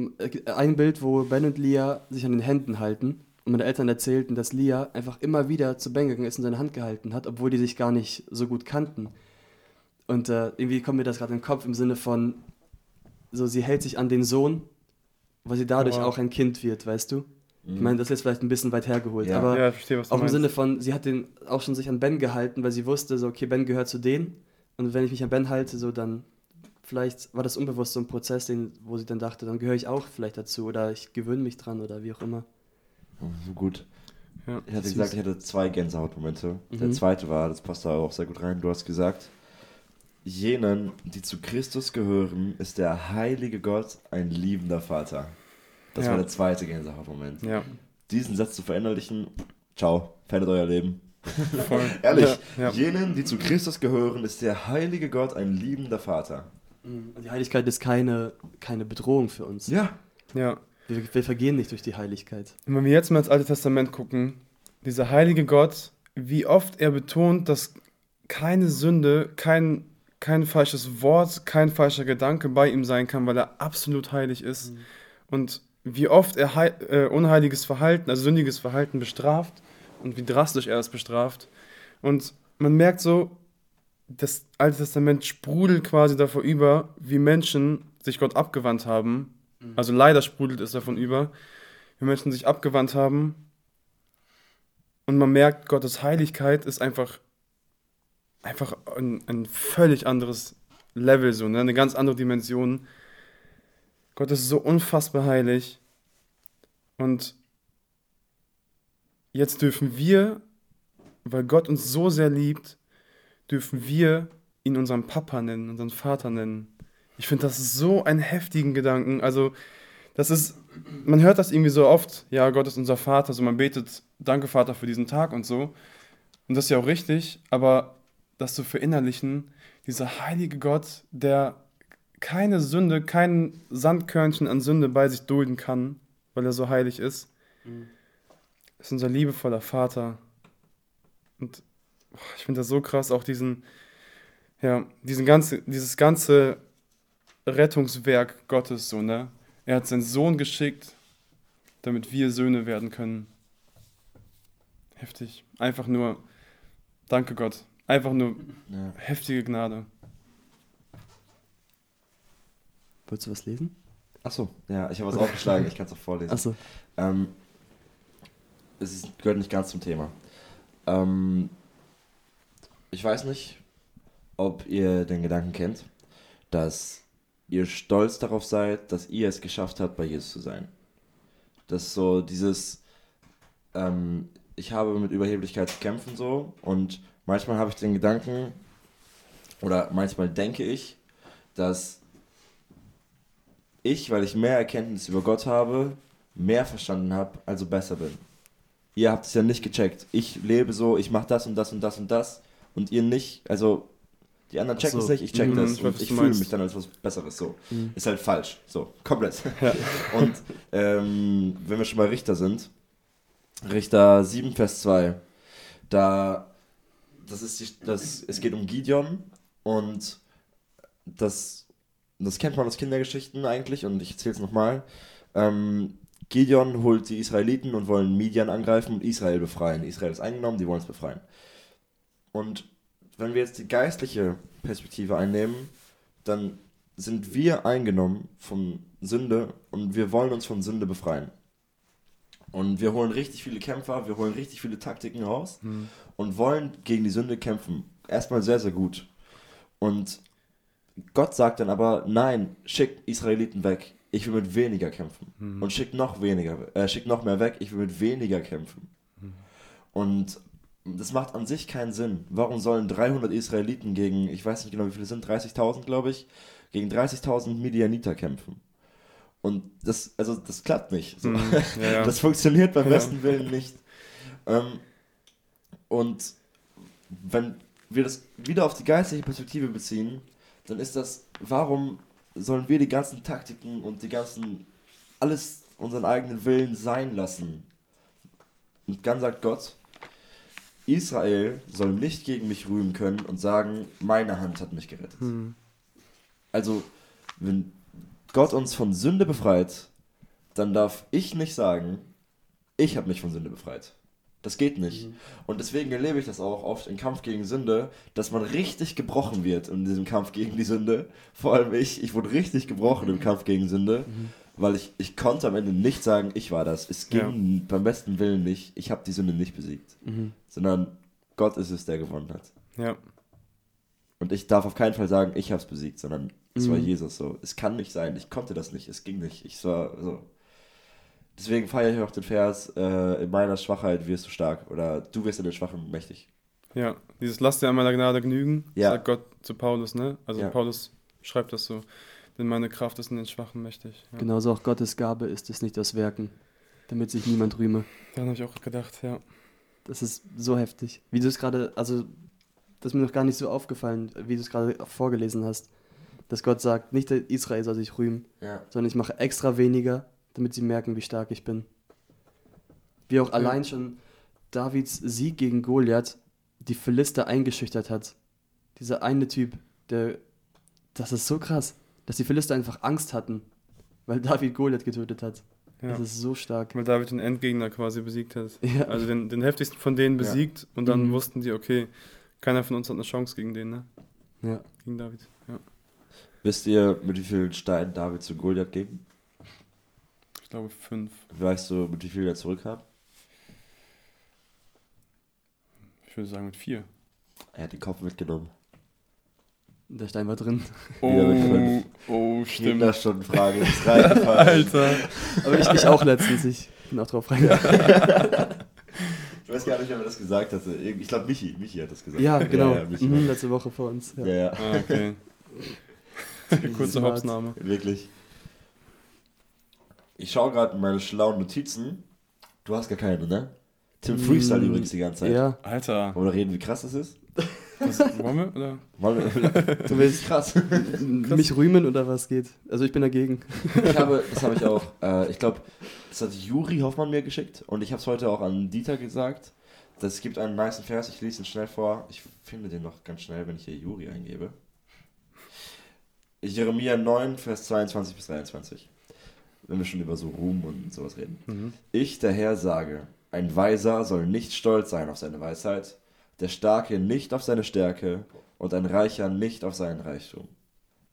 B: ein Bild, wo Ben und Lia sich an den Händen halten. Und meine Eltern erzählten, dass Lia einfach immer wieder zu Ben gegangen ist und seine Hand gehalten hat, obwohl die sich gar nicht so gut kannten. Und äh, irgendwie kommt mir das gerade in den Kopf im Sinne von, so sie hält sich an den Sohn, weil sie dadurch
C: Aber-
B: auch ein Kind wird, weißt du? Ich
A: Mhm.
B: meine, das ist jetzt vielleicht ein bisschen weit hergeholt,
A: Ja.
B: aber
C: ja, ich verstehe, was du
B: auch im
C: meinst.
B: Sinne von, sie hat den auch schon sich an Ben gehalten, weil sie wusste, so, okay, Ben gehört zu denen. Und wenn ich mich an Ben halte, so dann vielleicht war das unbewusst so ein Prozess, den, wo sie dann dachte, dann gehöre ich auch vielleicht dazu oder ich gewöhne mich dran oder wie auch immer.
A: Oh, so gut.
C: Ja.
A: Ich hatte
B: Süß.
A: gesagt, ich hatte zwei Gänsehautmomente. Der
B: Mhm.
A: zweite war, das passt da auch sehr gut rein, du hast gesagt, jenen, die zu Christus gehören, ist der heilige Gott ein liebender Vater. Das
C: Ja.
A: war der zweite Gänsehautmoment.
C: Ja,
A: Diesen Satz zu verinnerlichen, ciao, verändert euer Leben.
C: voll. *laughs*
A: Ehrlich,
C: Ja, ja.
A: jenen, die zu Christus gehören, ist der heilige Gott ein liebender Vater.
B: Und die Heiligkeit ist keine, keine Bedrohung für uns.
A: Ja.
C: ja.
B: Wir, wir vergehen nicht durch die Heiligkeit.
C: Und wenn wir jetzt mal ins Alte Testament gucken, dieser heilige Gott, wie oft er betont, dass keine Sünde, kein, kein falsches Wort, kein falscher Gedanke bei ihm sein kann, weil er absolut heilig ist. Und wie oft er äh, unheiliges Verhalten, also sündiges Verhalten bestraft und wie drastisch er es bestraft. Und man merkt so, das Alte Testament sprudelt quasi davor über, wie Menschen sich Gott abgewandt haben. Also leider sprudelt es davon über, wie Menschen sich abgewandt haben. Und man merkt, Gottes Heiligkeit ist einfach, einfach ein, ein völlig anderes Level, so, ne? eine ganz andere Dimension. Gott ist so unfassbar heilig. Und jetzt dürfen wir, weil Gott uns so sehr liebt, dürfen wir ihn unseren Papa nennen, unseren Vater nennen. Ich finde das so einen heftigen Gedanken. Also, das ist, man hört das irgendwie so oft, ja, Gott ist unser Vater, so man betet, danke Vater für diesen Tag und so. Und das ist ja auch richtig, aber das zu verinnerlichen, dieser heilige Gott, der keine Sünde, kein Sandkörnchen an Sünde bei sich dulden kann, weil er so heilig ist, ist unser liebevoller Vater. Und ich finde das so krass, auch diesen, ja, diesen ganze, dieses ganze Rettungswerk Gottes, so, ne? Er hat seinen Sohn geschickt, damit wir Söhne werden können. Heftig. Einfach nur, danke Gott. Einfach nur
A: Ja.
C: heftige Gnade.
B: Wolltest du was lesen?
A: Achso, ja, ich habe was aufgeschlagen, ich kann es auch vorlesen.
B: Achso.
A: Ähm, es ist, gehört nicht ganz zum Thema. Ähm, ich weiß nicht, ob ihr den Gedanken kennt, dass ihr stolz darauf seid, dass ihr es geschafft habt, bei Jesus zu sein. Das ist so dieses, ähm, ich habe mit Überheblichkeit zu kämpfen so und manchmal habe ich den Gedanken oder manchmal denke ich, dass ich, weil ich mehr Erkenntnis über Gott habe, mehr verstanden habe, also besser bin. Ihr habt es ja nicht gecheckt. Ich lebe so, ich mache das und das und das und das und ihr nicht. Also die anderen checken es
B: so.
A: nicht, ich check
C: Mhm,
A: das und ich fühle mich dann als was Besseres. So
B: Mhm.
A: ist halt falsch. So komplett.
C: Ja. *laughs*
A: Und ähm, wenn wir schon bei Richter sind, Richter 7 Vers 2, da das ist die, das es geht um Gideon und das das kennt man aus Kindergeschichten eigentlich und ich erzähle es nochmal. Ähm, Gideon holt die Israeliten und wollen Midian angreifen und Israel befreien. Israel ist eingenommen, die wollen es befreien. Und wenn wir jetzt die geistliche Perspektive einnehmen, dann sind wir eingenommen von Sünde und wir wollen uns von Sünde befreien. Und wir holen richtig viele Kämpfer, wir holen richtig viele Taktiken raus
C: Hm.
A: und wollen gegen die Sünde kämpfen. Erstmal sehr, sehr gut. Und Gott sagt dann aber, nein, schick Israeliten weg. Ich will mit weniger kämpfen.
C: Mhm.
A: Und schick noch weniger, äh, schick noch mehr weg. Ich will mit weniger kämpfen. Und das macht an sich keinen Sinn. Warum sollen 300 Israeliten gegen, ich weiß nicht genau, wie viele es sind, 30.000, glaube ich, gegen 30.000 Midianiter kämpfen? Und das, also, das klappt nicht. So.
C: Mhm. Ja, *laughs* ja.
A: Das funktioniert beim
C: Ja.
A: besten Willen nicht. Ähm, und wenn wir das wieder auf die geistliche Perspektive beziehen, dann ist das, warum sollen wir die ganzen Taktiken und die ganzen, alles unseren eigenen Willen sein lassen? Und dann sagt Gott, Israel soll nicht gegen mich rühmen können und sagen, meine Hand hat mich gerettet.
C: Hm.
A: Also, wenn Gott uns von Sünde befreit, dann darf ich nicht sagen, ich habe mich von Sünde befreit. Das geht nicht. Und deswegen erlebe ich das auch oft im Kampf gegen Sünde, dass man richtig gebrochen wird in diesem Kampf gegen die Sünde. Vor allem ich, ich wurde richtig gebrochen im Kampf gegen Sünde, weil ich, ich konnte am Ende nicht sagen, ich war das. Es ging
C: Ja.
A: beim besten Willen nicht. Ich habe die Sünde nicht besiegt,
B: Mhm.
A: sondern Gott ist es, der gewonnen hat.
C: ja.
A: Und ich darf auf keinen Fall sagen, ich habe es besiegt, sondern es war
B: Mhm.
A: Jesus so. Es kann nicht sein. Ich konnte das nicht. Es ging nicht. Ich war so. Deswegen feiere ich auch den Vers, äh, in meiner Schwachheit wirst du stark. Oder du wirst in der Schwachen mächtig.
C: Ja, dieses Lass dir an meiner Gnade genügen,
A: Ja.
C: sagt Gott zu Paulus, ne? Also
A: Ja.
C: Paulus schreibt das so, denn meine Kraft ist in den Schwachen mächtig. Ja.
B: Genauso auch Gottes Gabe ist es nicht das Werken, damit sich niemand rühme.
C: Daran habe ich auch gedacht, ja.
B: Das ist so heftig. Wie du es gerade, also, das ist mir noch gar nicht so aufgefallen, wie du es gerade vorgelesen hast. Dass Gott sagt, nicht der Israel soll sich rühmen,
A: Ja.
B: sondern ich mache extra weniger, damit sie merken, wie stark ich bin. Wie auch allein schon Davids Sieg gegen Goliath die Philister eingeschüchtert hat. Dieser eine Typ, der. Das ist so krass, dass die Philister einfach Angst hatten, weil David Goliath getötet hat.
C: ja.
B: Das ist so stark.
C: Weil David den Endgegner quasi besiegt hat.
B: Ja.
C: Also den, den heftigsten von denen
A: Ja.
C: besiegt und dann
B: Mhm.
C: wussten die, okay, keiner von uns hat eine Chance gegen den, ne?
B: Ja.
C: Gegen David. Ja.
A: Wisst ihr, mit wie vielen Steinen David zu Goliath ging?
C: Ich glaube fünf.
A: Weißt du, mit wie viel er zurückkam?
C: Ich würde sagen mit vier.
A: Er hat den Kopf mitgenommen.
B: Der Stein war drin.
A: Fünf.
C: oh, stimmt.
A: Kinderstundenfrage ist reingefallen. *laughs*
C: Alter.
B: Aber ich, ich auch letztens. Ich bin auch drauf reingegangen. *laughs*
A: Ich weiß gar nicht, wer mir das gesagt hatte. Ich glaube, Michi. Michi hat das gesagt.
B: Ja, genau.
A: Ja, Michi.
B: mhm, letzte Woche vor uns. Ja.
A: ja, ja.
C: Ah, okay. *laughs* Kurze
B: Smart.
C: Hauptnahme.
A: Wirklich. Ich schaue gerade in meine schlauen Notizen. Du hast gar keine, ne? Tim Freestyle
B: Mm,
A: übrigens die ganze Zeit.
B: Ja,
C: Alter.
A: Wollen wir reden, wie krass das ist?
C: Was, wollen wir? Oder?
A: Wollen wir, *laughs* du willst krass.
B: mich rühmen oder was geht? Also ich bin dagegen.
A: Ich habe, das habe ich auch, *laughs* äh, ich glaube, das hat Juri Hoffmann mir geschickt und ich habe es heute auch an Dieter gesagt. Das gibt einen nice Vers, ich lese ihn schnell vor. Ich finde den noch ganz schnell, wenn ich hier Juri eingebe. Jeremia 9, Vers 22 bis 23. Wenn wir schon über so Ruhm und sowas reden.
C: Mhm.
A: Ich, der Herr, sage, ein Weiser soll nicht stolz sein auf seine Weisheit, der Starke nicht auf seine Stärke und ein Reicher nicht auf seinen Reichtum.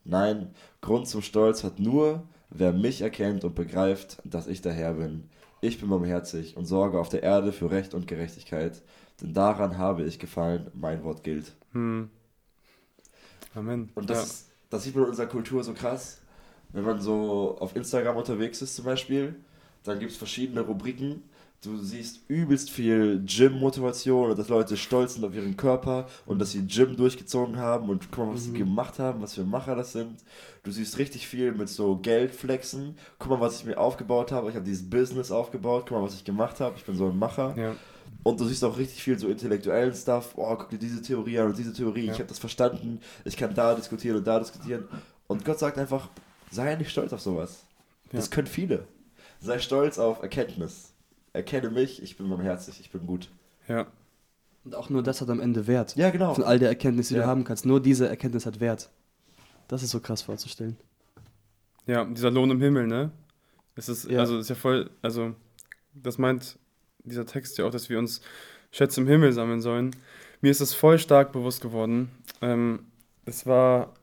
A: Nein, Grund zum Stolz hat nur, wer mich erkennt und begreift, dass ich der Herr bin. Ich bin barmherzig und sorge auf der Erde für Recht und Gerechtigkeit, denn daran habe ich gefallen, mein Wort gilt.
C: Hm. Amen.
A: Und das,
C: ja.
A: ist, das sieht man in unserer Kultur so krass. Wenn man so auf Instagram unterwegs ist zum Beispiel, dann gibt es verschiedene Rubriken. Du siehst übelst viel Gym-Motivation und dass Leute stolz sind auf ihren Körper und dass sie Gym durchgezogen haben und guck mal, was sie gemacht haben, was für Macher das sind. Du siehst richtig viel mit so Geldflexen. Guck mal, was ich mir aufgebaut habe. Ich habe dieses Business aufgebaut. Guck mal, was ich gemacht habe. Ich bin so ein Macher.
C: ja.
A: Und du siehst auch richtig viel so intellektuellen Stuff. Oh, guck dir diese Theorie an und diese Theorie.
C: Ja.
A: Ich habe das verstanden. Ich kann da diskutieren und da diskutieren. Und Gott sagt einfach, sei nicht stolz auf sowas. Das
C: Ja.
A: können viele. Sei stolz auf Erkenntnis. Erkenne mich, ich bin barmherzig, ich bin gut.
C: ja.
B: Und auch nur das hat am Ende Wert.
A: Ja, genau.
B: Von all der Erkenntnis, die
A: Ja.
B: du haben kannst. Nur diese Erkenntnis hat Wert. Das ist so krass vorzustellen.
C: Ja, dieser Lohn im Himmel, ne? Es ist,
B: Ja.
C: also ist ja voll, also das meint dieser Text ja auch, dass wir uns Schätze im Himmel sammeln sollen. Mir ist das voll stark bewusst geworden. Ähm, es war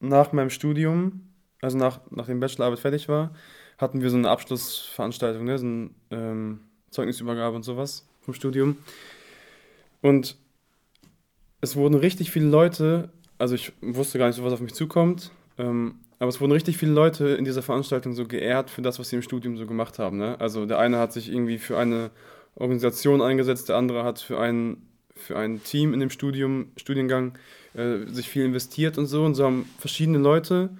C: nach meinem Studium, also nach, nachdem Bachelorarbeit fertig war, hatten wir so eine Abschlussveranstaltung, ne? so eine ähm, Zeugnisübergabe und sowas vom Studium. Und es wurden richtig viele Leute, also ich wusste gar nicht was auf mich zukommt, ähm, aber es wurden richtig viele Leute in dieser Veranstaltung so geehrt für das, was sie im Studium so gemacht haben. Ne? Also der eine hat sich irgendwie für eine Organisation eingesetzt, der andere hat für ein, für ein Team in dem Studium, Studiengang äh, sich viel investiert und so. Und so haben verschiedene Leute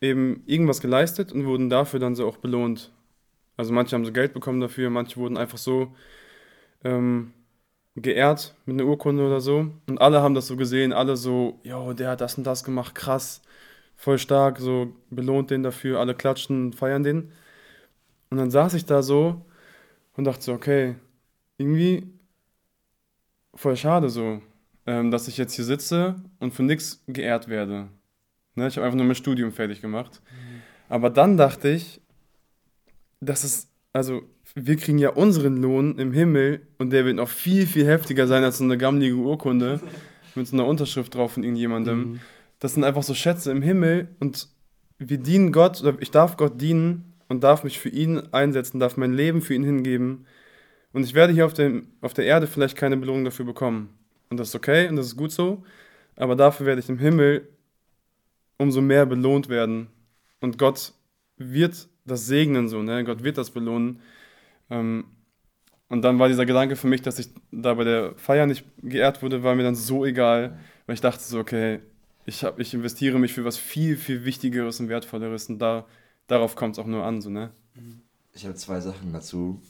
C: eben irgendwas geleistet und wurden dafür dann so auch belohnt. Also manche haben so Geld bekommen dafür, manche wurden einfach so ähm, geehrt mit einer Urkunde oder so. Und alle haben das so gesehen, alle so, jo, der hat das und das gemacht, krass, voll stark, so belohnt den dafür, alle klatschen feiern den. Und dann saß ich da so und dachte so, okay, irgendwie voll schade so, ähm, dass ich jetzt hier sitze und für nichts geehrt werde. Ne, ich habe einfach nur mein Studium fertig gemacht. Aber dann dachte ich, dass es, also wir kriegen ja unseren Lohn im Himmel und der wird noch viel, viel heftiger sein als so eine gammelige Urkunde *laughs* mit so einer Unterschrift drauf von irgendjemandem.
B: Mhm.
C: Das sind einfach so Schätze im Himmel und wir dienen Gott, oder ich darf Gott dienen und darf mich für ihn einsetzen, darf mein Leben für ihn hingeben. Und ich werde hier auf, dem, auf der Erde vielleicht keine Belohnung dafür bekommen. Und das ist okay und das ist gut so. Aber dafür werde ich im Himmel umso mehr belohnt werden. Und Gott wird das segnen, so, ne? Gott wird das belohnen. Ähm, und dann war dieser Gedanke für mich, dass ich da bei der Feier nicht geehrt wurde, war mir dann so egal, weil ich dachte so, okay, ich, hab, ich investiere mich für was viel, viel Wichtigeres und Wertvolleres und da, darauf kommt es auch nur an, so, ne?
A: Ich habe zwei Sachen dazu.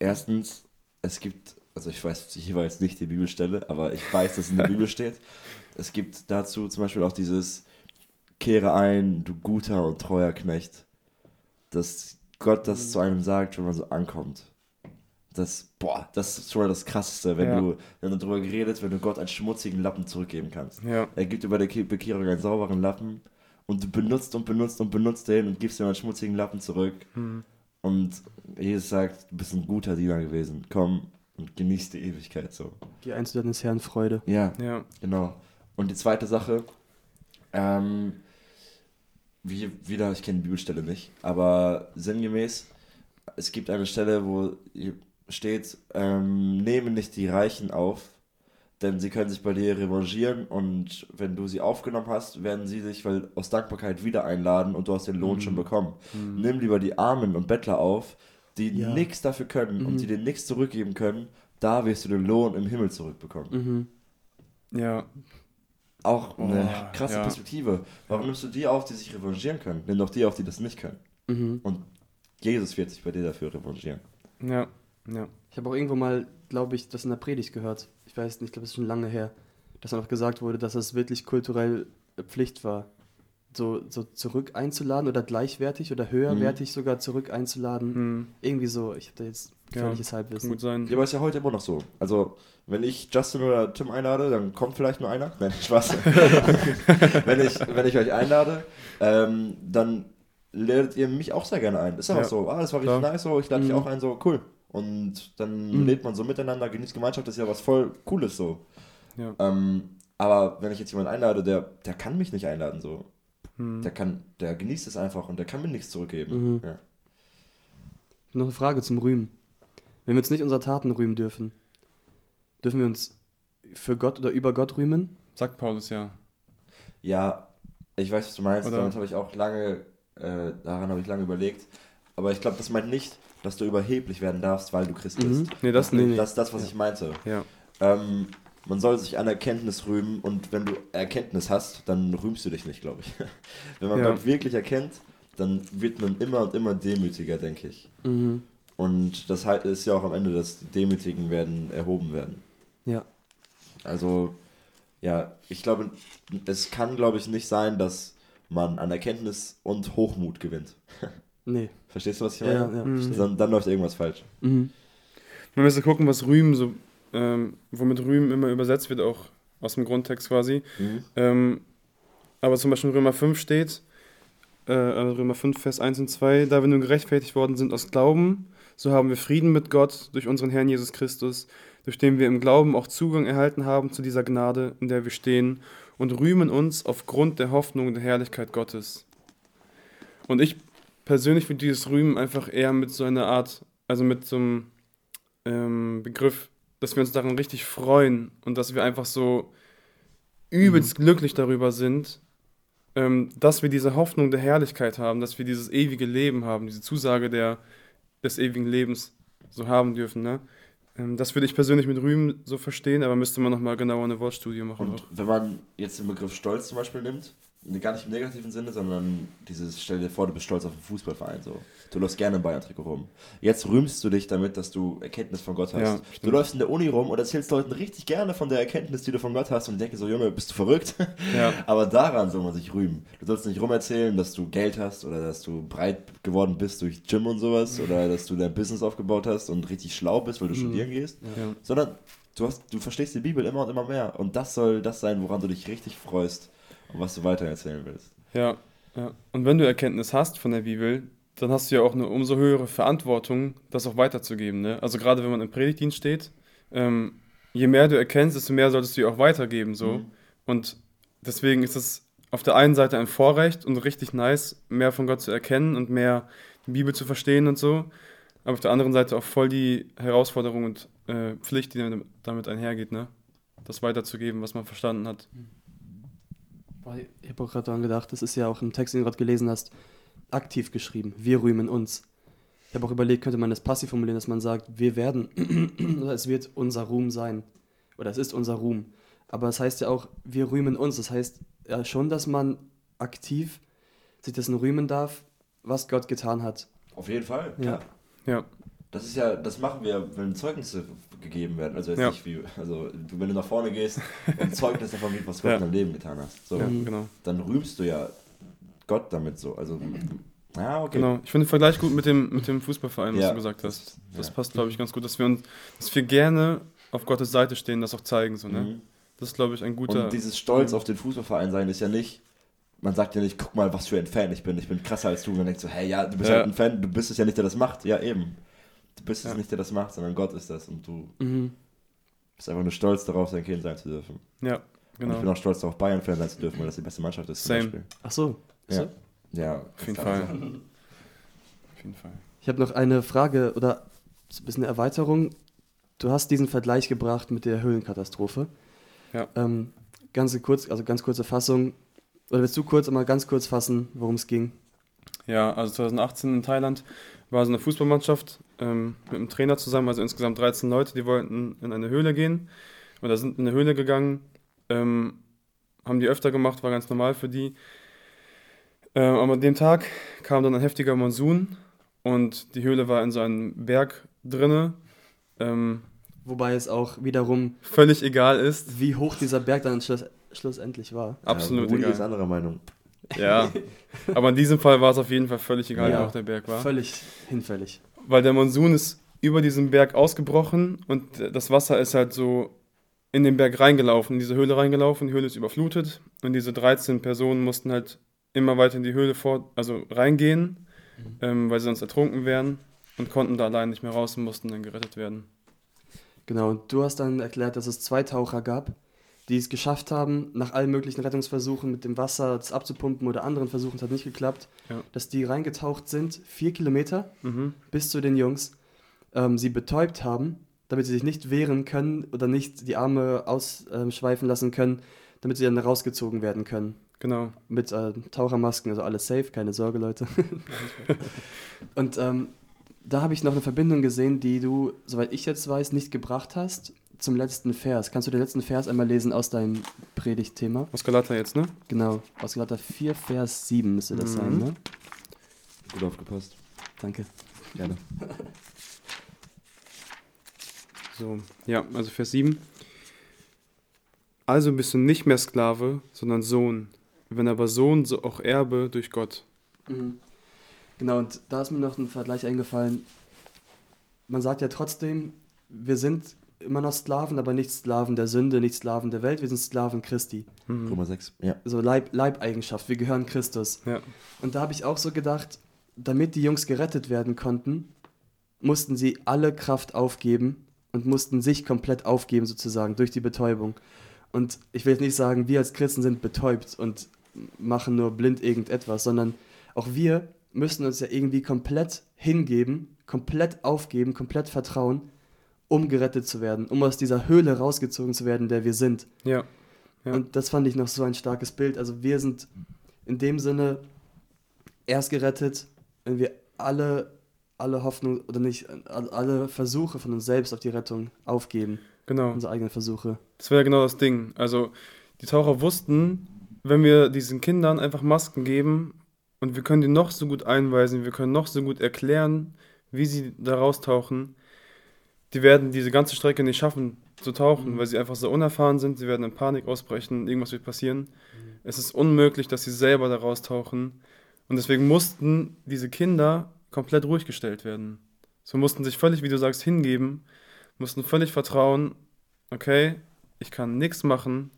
A: Erstens, es gibt, also ich weiß jeweils nicht die Bibelstelle, aber ich weiß, dass es in der *laughs* Bibel steht. Es gibt dazu zum Beispiel auch dieses Kehre ein, du guter und treuer Knecht. Dass Gott das zu einem sagt, wenn man so ankommt. Das, boah, das ist schon mal das Krasseste, wenn
C: Ja.
A: du, wenn du darüber geredet, wenn du Gott einen schmutzigen Lappen zurückgeben kannst.
C: Ja,
A: Er gibt über der Ke- Bekehrung einen sauberen Lappen und du benutzt und benutzt und benutzt den und gibst ihm einen schmutzigen Lappen zurück.
C: hm.
A: Und Jesus sagt, du bist ein guter Diener gewesen. Komm und genieß die Ewigkeit so.
B: Geh ein zu deines Herrn Freude.
A: Ja,
C: ja,
A: genau. Und die zweite Sache, ähm, wie, wieder, ich kenne die Bibelstelle nicht, aber sinngemäß, es gibt eine Stelle, wo steht, ähm, nehme nicht die Reichen auf, denn sie können sich bei dir revanchieren und wenn du sie aufgenommen hast, werden sie sich weil aus Dankbarkeit wieder einladen und du hast den Lohn schon bekommen. Nimm lieber die Armen und Bettler auf, die
B: Ja.
A: nichts dafür können und die dir nichts zurückgeben können, da wirst du den Lohn im Himmel zurückbekommen.
B: Mhm.
C: ja,
A: Auch eine
C: Oh,
A: krasse
C: ja.
A: Perspektive. Warum nimmst du die auf, die sich revanchieren können? Nimm doch die auf, die das nicht können.
B: Mhm.
A: Und Jesus wird sich bei dir dafür revanchieren.
C: Ja, ja.
B: Ich habe auch irgendwo mal, glaube ich, das in der Predigt gehört. Ich weiß nicht, ich glaube, es ist schon lange her, dass auch gesagt wurde, dass es wirklich kulturell Pflicht war, so, so zurück einzuladen oder gleichwertig oder höherwertig sogar zurück einzuladen.
C: Hm,
B: Irgendwie so. Ich habe da jetzt
C: Ja,
B: Halbwissen.
C: gut sein.
A: Ja, aber ist ja heute immer noch so. Also, wenn ich Justin oder Tim einlade, dann kommt vielleicht nur einer. Nein, Spaß. *laughs* wenn, ich, wenn ich euch einlade, ähm, dann ladet ihr mich auch sehr gerne ein. Ist einfach
C: Ja,
A: so. Ah, das war richtig
C: klar.
A: nice, so. Ich lade dich
B: Mhm.
A: auch ein, so. Cool. Und dann
B: Mhm.
A: lebt man so miteinander, genießt Gemeinschaft, das ist ja was voll Cooles, so.
C: Ja.
A: Ähm, aber wenn ich jetzt jemanden einlade, der, der kann mich nicht einladen, so.
C: Hm.
A: Der kann, der genießt es einfach und der kann mir nichts zurückgeben.
B: Mhm.
A: Ja.
B: Noch eine Frage zum Rühmen. Wenn wir uns nicht unserer Taten rühmen dürfen, dürfen wir uns für Gott oder über Gott rühmen?
C: Sagt Paulus ja.
A: Ja, ich weiß, was du meinst.
C: Oder-
A: Damit habe ich auch lange, äh, daran habe ich lange überlegt. Aber ich glaube, das meint nicht, dass du überheblich werden darfst, weil du Christ
B: Mhm.
A: bist.
C: Nee, das nicht.
B: nee.
A: Das ist das, was
B: Ja.
A: ich meinte.
C: Ja.
A: Ähm, man soll sich an Erkenntnis rühmen und wenn du Erkenntnis hast, dann rühmst du dich nicht, glaube ich. *laughs* wenn man
C: Ja.
A: Gott wirklich erkennt, dann wird man immer und immer demütiger, denke ich.
B: Mhm.
A: Und das halt ist ja auch am Ende, dass die Demütigen werden erhoben werden.
B: Ja.
A: Also, ja, ich glaube, es kann, glaube ich, nicht sein, dass man an Erkenntnis und Hochmut gewinnt. *laughs*
B: Nee.
A: Verstehst du, was ich
B: Ja,
A: meine?
B: ja.
C: Mhm.
B: verstehe.
A: Dann, dann läuft irgendwas falsch.
B: Mhm.
C: Man müsste gucken, was Rühmen so, ähm, womit Rühmen immer übersetzt wird, auch aus dem Grundtext quasi.
A: Mhm.
C: Ähm, aber zum Beispiel in Römer 5 steht, äh, also Römer 5, Vers 1 und 2, da wir nun gerechtfertigt worden sind aus Glauben, so haben wir Frieden mit Gott durch unseren Herrn Jesus Christus, durch den wir im Glauben auch Zugang erhalten haben zu dieser Gnade, in der wir stehen, und rühmen uns aufgrund der Hoffnung der Herrlichkeit Gottes. Und ich persönlich würde dieses Rühmen einfach eher mit so einer Art, also mit so einem ähm, Begriff, dass wir uns daran richtig freuen und dass wir einfach so übelst glücklich darüber sind, ähm, dass wir diese Hoffnung der Herrlichkeit haben, dass wir dieses ewige Leben haben, diese Zusage der, des ewigen Lebens so haben dürfen. Ne? Ähm, das würde ich persönlich mit Rühmen so verstehen, aber müsste man nochmal genauer eine Wortstudie machen.
A: Und
C: auch.
A: wenn man jetzt den Begriff Stolz zum Beispiel nimmt, gar nicht im negativen Sinne, sondern dieses, stell dir vor, du bist stolz auf einen Fußballverein. So. Du läufst gerne im Bayern-Trikot rum. Jetzt rühmst du dich damit, dass du Erkenntnis von Gott hast.
C: Ja,
A: du läufst in der Uni rum und erzählst Leuten richtig gerne von der Erkenntnis, die du von Gott hast und denken so, Junge, bist du verrückt? *laughs*
C: Ja.
A: Aber daran soll man sich rühmen. Du sollst nicht rumerzählen, dass du Geld hast oder dass du breit geworden bist durch Gym und sowas oder *laughs* dass du dein Business aufgebaut hast und richtig schlau bist, weil du studieren gehst,
C: Ja.
A: sondern du, hast, du verstehst die Bibel immer und immer mehr. Und das soll das sein, woran du dich richtig freust was du weiter erzählen willst.
C: Ja, ja. Und wenn du Erkenntnis hast von der Bibel, dann hast du ja auch eine umso höhere Verantwortung, das auch weiterzugeben. Ne? Also gerade wenn man im Predigtdienst steht, ähm, je mehr du erkennst, desto mehr solltest du ja auch weitergeben. So.
A: Mhm.
C: Und deswegen ist es auf der einen Seite ein Vorrecht und richtig nice, mehr von Gott zu erkennen und mehr die Bibel zu verstehen und so. Aber auf der anderen Seite auch voll die Herausforderung und äh, Pflicht, die damit einhergeht, ne? das weiterzugeben, was man verstanden hat.
B: Boah, Ich habe auch gerade daran gedacht, das ist ja auch im Text, den du gerade gelesen hast, aktiv geschrieben. Wir rühmen uns. Ich habe auch überlegt, könnte man das passiv formulieren, dass man sagt, wir werden, *clears throat* oder es wird unser Ruhm sein. Oder es ist unser Ruhm. Aber es heißt ja auch, wir rühmen uns. Das heißt ja schon, dass man aktiv sich dessen rühmen darf, was Gott getan hat.
A: Auf jeden Fall,
B: Ja.
C: Ja,
A: Das ist ja, das machen wir, wenn Zeugnisse gegeben werden. Also jetzt
C: Ja.
A: nicht wie, also wenn du nach vorne gehst und *laughs* Zeugnis davon gibst, was Gott
C: Ja.
A: in deinem Leben getan hast. So,
C: ja genau.
A: dann rühmst du ja Gott damit so. Also, ja, okay.
C: Genau, ich finde den Vergleich gut mit dem, mit dem Fußballverein, was
A: Ja.
C: du gesagt hast. Das
A: Ja.
C: passt, glaube ich, ganz gut, dass wir uns, dass wir gerne auf Gottes Seite stehen, das auch zeigen. So, ne?
A: Mhm.
C: Das ist, glaube ich, ein guter.
A: Und dieses Stolz auf den Fußballverein sein ist ja nicht, man sagt ja nicht, guck mal, was für ein Fan ich bin, ich bin krasser als du. Und dann denkst du, hey, ja, du bist
C: Ja.
A: halt ein Fan, du bist es ja nicht, der das macht. Ja, eben. Du bist es
C: Ja.
A: nicht, der das macht, sondern Gott ist das. Und du
B: Mhm.
A: bist einfach nur stolz darauf, sein Kind sein zu dürfen.
C: ja,
A: Und ich bin
C: genau.
A: auch stolz darauf, Bayern-Fan sein zu dürfen, weil das die beste Mannschaft ist.
C: Same.
A: Zum Beispiel.
B: Ach so.
A: Ja.
B: so?
A: Ja,
C: Auf jeden Fall.
A: sein.
C: Auf jeden Fall.
B: Ich habe noch eine Frage oder ein bisschen eine Erweiterung. Du hast diesen Vergleich gebracht mit der Höhlenkatastrophe.
C: Ja.
B: Ähm, ganz kurz, also ganz kurze Fassung. Oder willst du kurz einmal ganz kurz fassen, worum es ging?
C: Ja, also 2018 in Thailand war so eine Fußballmannschaft ähm, mit einem Trainer zusammen, also insgesamt 13 Leute, die wollten in eine Höhle gehen. Oder sind in eine Höhle gegangen. Ähm, haben die öfter gemacht, war ganz normal für die. Ähm, aber an dem Tag kam dann ein heftiger Monsun und die Höhle war in so einem Berg drinne. Ähm,
B: Wobei es auch wiederum,
C: völlig egal ist.
B: wie hoch dieser Berg dann schluss, schlussendlich war.
C: Absolut
A: ja, Rudi ist
C: egal.
A: anderer Meinung.
C: Ja. Aber in diesem Fall war es auf jeden Fall völlig egal,
B: Ja.
C: wie hoch der Berg war.
B: Völlig hinfällig.
C: Weil der Monsun ist über diesen Berg ausgebrochen und das Wasser ist halt so in den Berg reingelaufen, in diese Höhle reingelaufen, die Höhle ist überflutet und diese 13 Personen mussten halt immer weiter in die Höhle vor, also reingehen, ähm, weil sie sonst ertrunken wären und konnten da allein nicht mehr raus und mussten dann gerettet werden.
B: Genau, und du hast dann erklärt, dass es zwei Taucher gab, die es geschafft haben, nach allen möglichen Rettungsversuchen mit dem Wasser das abzupumpen oder anderen Versuchen, es hat nicht geklappt,
C: Ja.
B: dass die reingetaucht sind, vier Kilometer
C: Mhm.
B: bis zu den Jungs, ähm, sie betäubt haben, damit sie sich nicht wehren können oder nicht die Arme ausschweifen lassen können, damit sie dann rausgezogen werden können.
C: Genau.
B: Mit äh, Tauchermasken, also alles safe, keine Sorge, Leute. *laughs* und ähm, da habe ich noch eine Verbindung gesehen, die du, soweit ich jetzt weiß, nicht gebracht hast zum letzten Vers. Kannst du den letzten Vers einmal lesen aus deinem Predigtthema?
C: Aus Galater jetzt, ne?
B: Genau, aus Galater 4, Vers 7 müsste das
C: Mhm.
B: sein, ne?
A: Gut aufgepasst.
B: Danke.
A: Gerne. *laughs*
C: So, ja, also Vers 7. Also bist du nicht mehr Sklave, sondern Sohn. Wenn aber Sohn, so auch Erbe durch Gott.
B: Mhm. Genau, und da ist mir noch ein Vergleich eingefallen. Man sagt ja trotzdem, wir sind immer noch Sklaven, aber nicht Sklaven der Sünde, nicht Sklaven der Welt, wir sind Sklaven Christi.
C: Mhm.
A: Römer 6. Ja.
B: So Leib, Leibeigenschaft, wir gehören Christus.
C: Ja,
B: Und da habe ich auch so gedacht, damit die Jungs gerettet werden konnten, mussten sie alle Kraft aufgeben und mussten sich komplett aufgeben sozusagen durch die Betäubung. Und ich will jetzt nicht sagen, wir als Christen sind betäubt und machen nur blind irgendetwas, sondern auch wir müssen uns ja irgendwie komplett hingeben, komplett aufgeben, komplett vertrauen, um gerettet zu werden, um aus dieser Höhle rausgezogen zu werden, in der wir sind.
C: ja, Ja.
B: Und das fand ich noch so ein starkes Bild. Also wir sind in dem Sinne erst gerettet, wenn wir alle, alle Hoffnung oder nicht, alle alle Versuche von uns selbst auf die Rettung aufgeben.
C: genau.
B: Unsere eigenen Versuche.
C: Das wäre genau das Ding. Also, die Taucher wussten, wenn wir diesen Kindern einfach Masken geben und wir können die noch so gut einweisen, wir können noch so gut erklären, wie sie da raustauchen, die werden diese ganze Strecke nicht schaffen zu tauchen,
B: Mhm.
C: weil sie einfach so unerfahren sind, sie werden in Panik ausbrechen, irgendwas wird passieren. Es ist unmöglich, dass sie selber da raustauchen. Und deswegen mussten diese Kinder komplett ruhig gestellt werden. So mussten sich völlig, wie du sagst, hingeben, mussten völlig vertrauen, okay, ich kann nichts machen,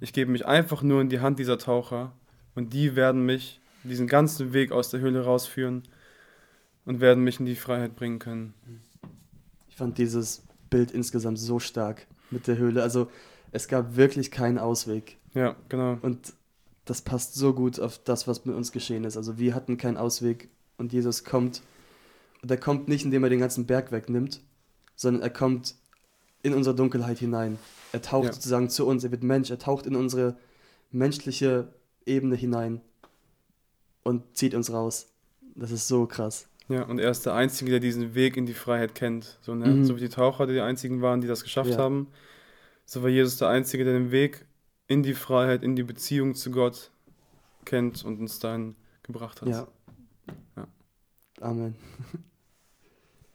C: ich gebe mich einfach nur in die Hand dieser Taucher und die werden mich diesen ganzen Weg aus der Höhle rausführen und werden mich in die Freiheit bringen können.
B: Ich fand dieses Bild insgesamt so stark mit der Höhle. Also es gab wirklich keinen Ausweg.
C: Ja, genau.
B: Und das passt so gut auf das, was mit uns geschehen ist. Also wir hatten keinen Ausweg und Jesus kommt. Und er kommt nicht, indem er den ganzen Berg wegnimmt, sondern er kommt in unsere Dunkelheit hinein. Er taucht
C: Ja.
B: sozusagen zu uns, er wird Mensch, er taucht in unsere menschliche Ebene hinein und zieht uns raus. Das ist so krass.
C: Ja, und er ist der Einzige, der diesen Weg in die Freiheit kennt. So, ne?
B: Mhm.
C: so wie die Taucher, die die einzigen waren, die das geschafft
B: Ja.
C: haben. So war Jesus der Einzige, der den Weg in die Freiheit, in die Beziehung zu Gott kennt und uns dahin gebracht hat.
B: Ja.
C: Ja.
B: Amen. *laughs*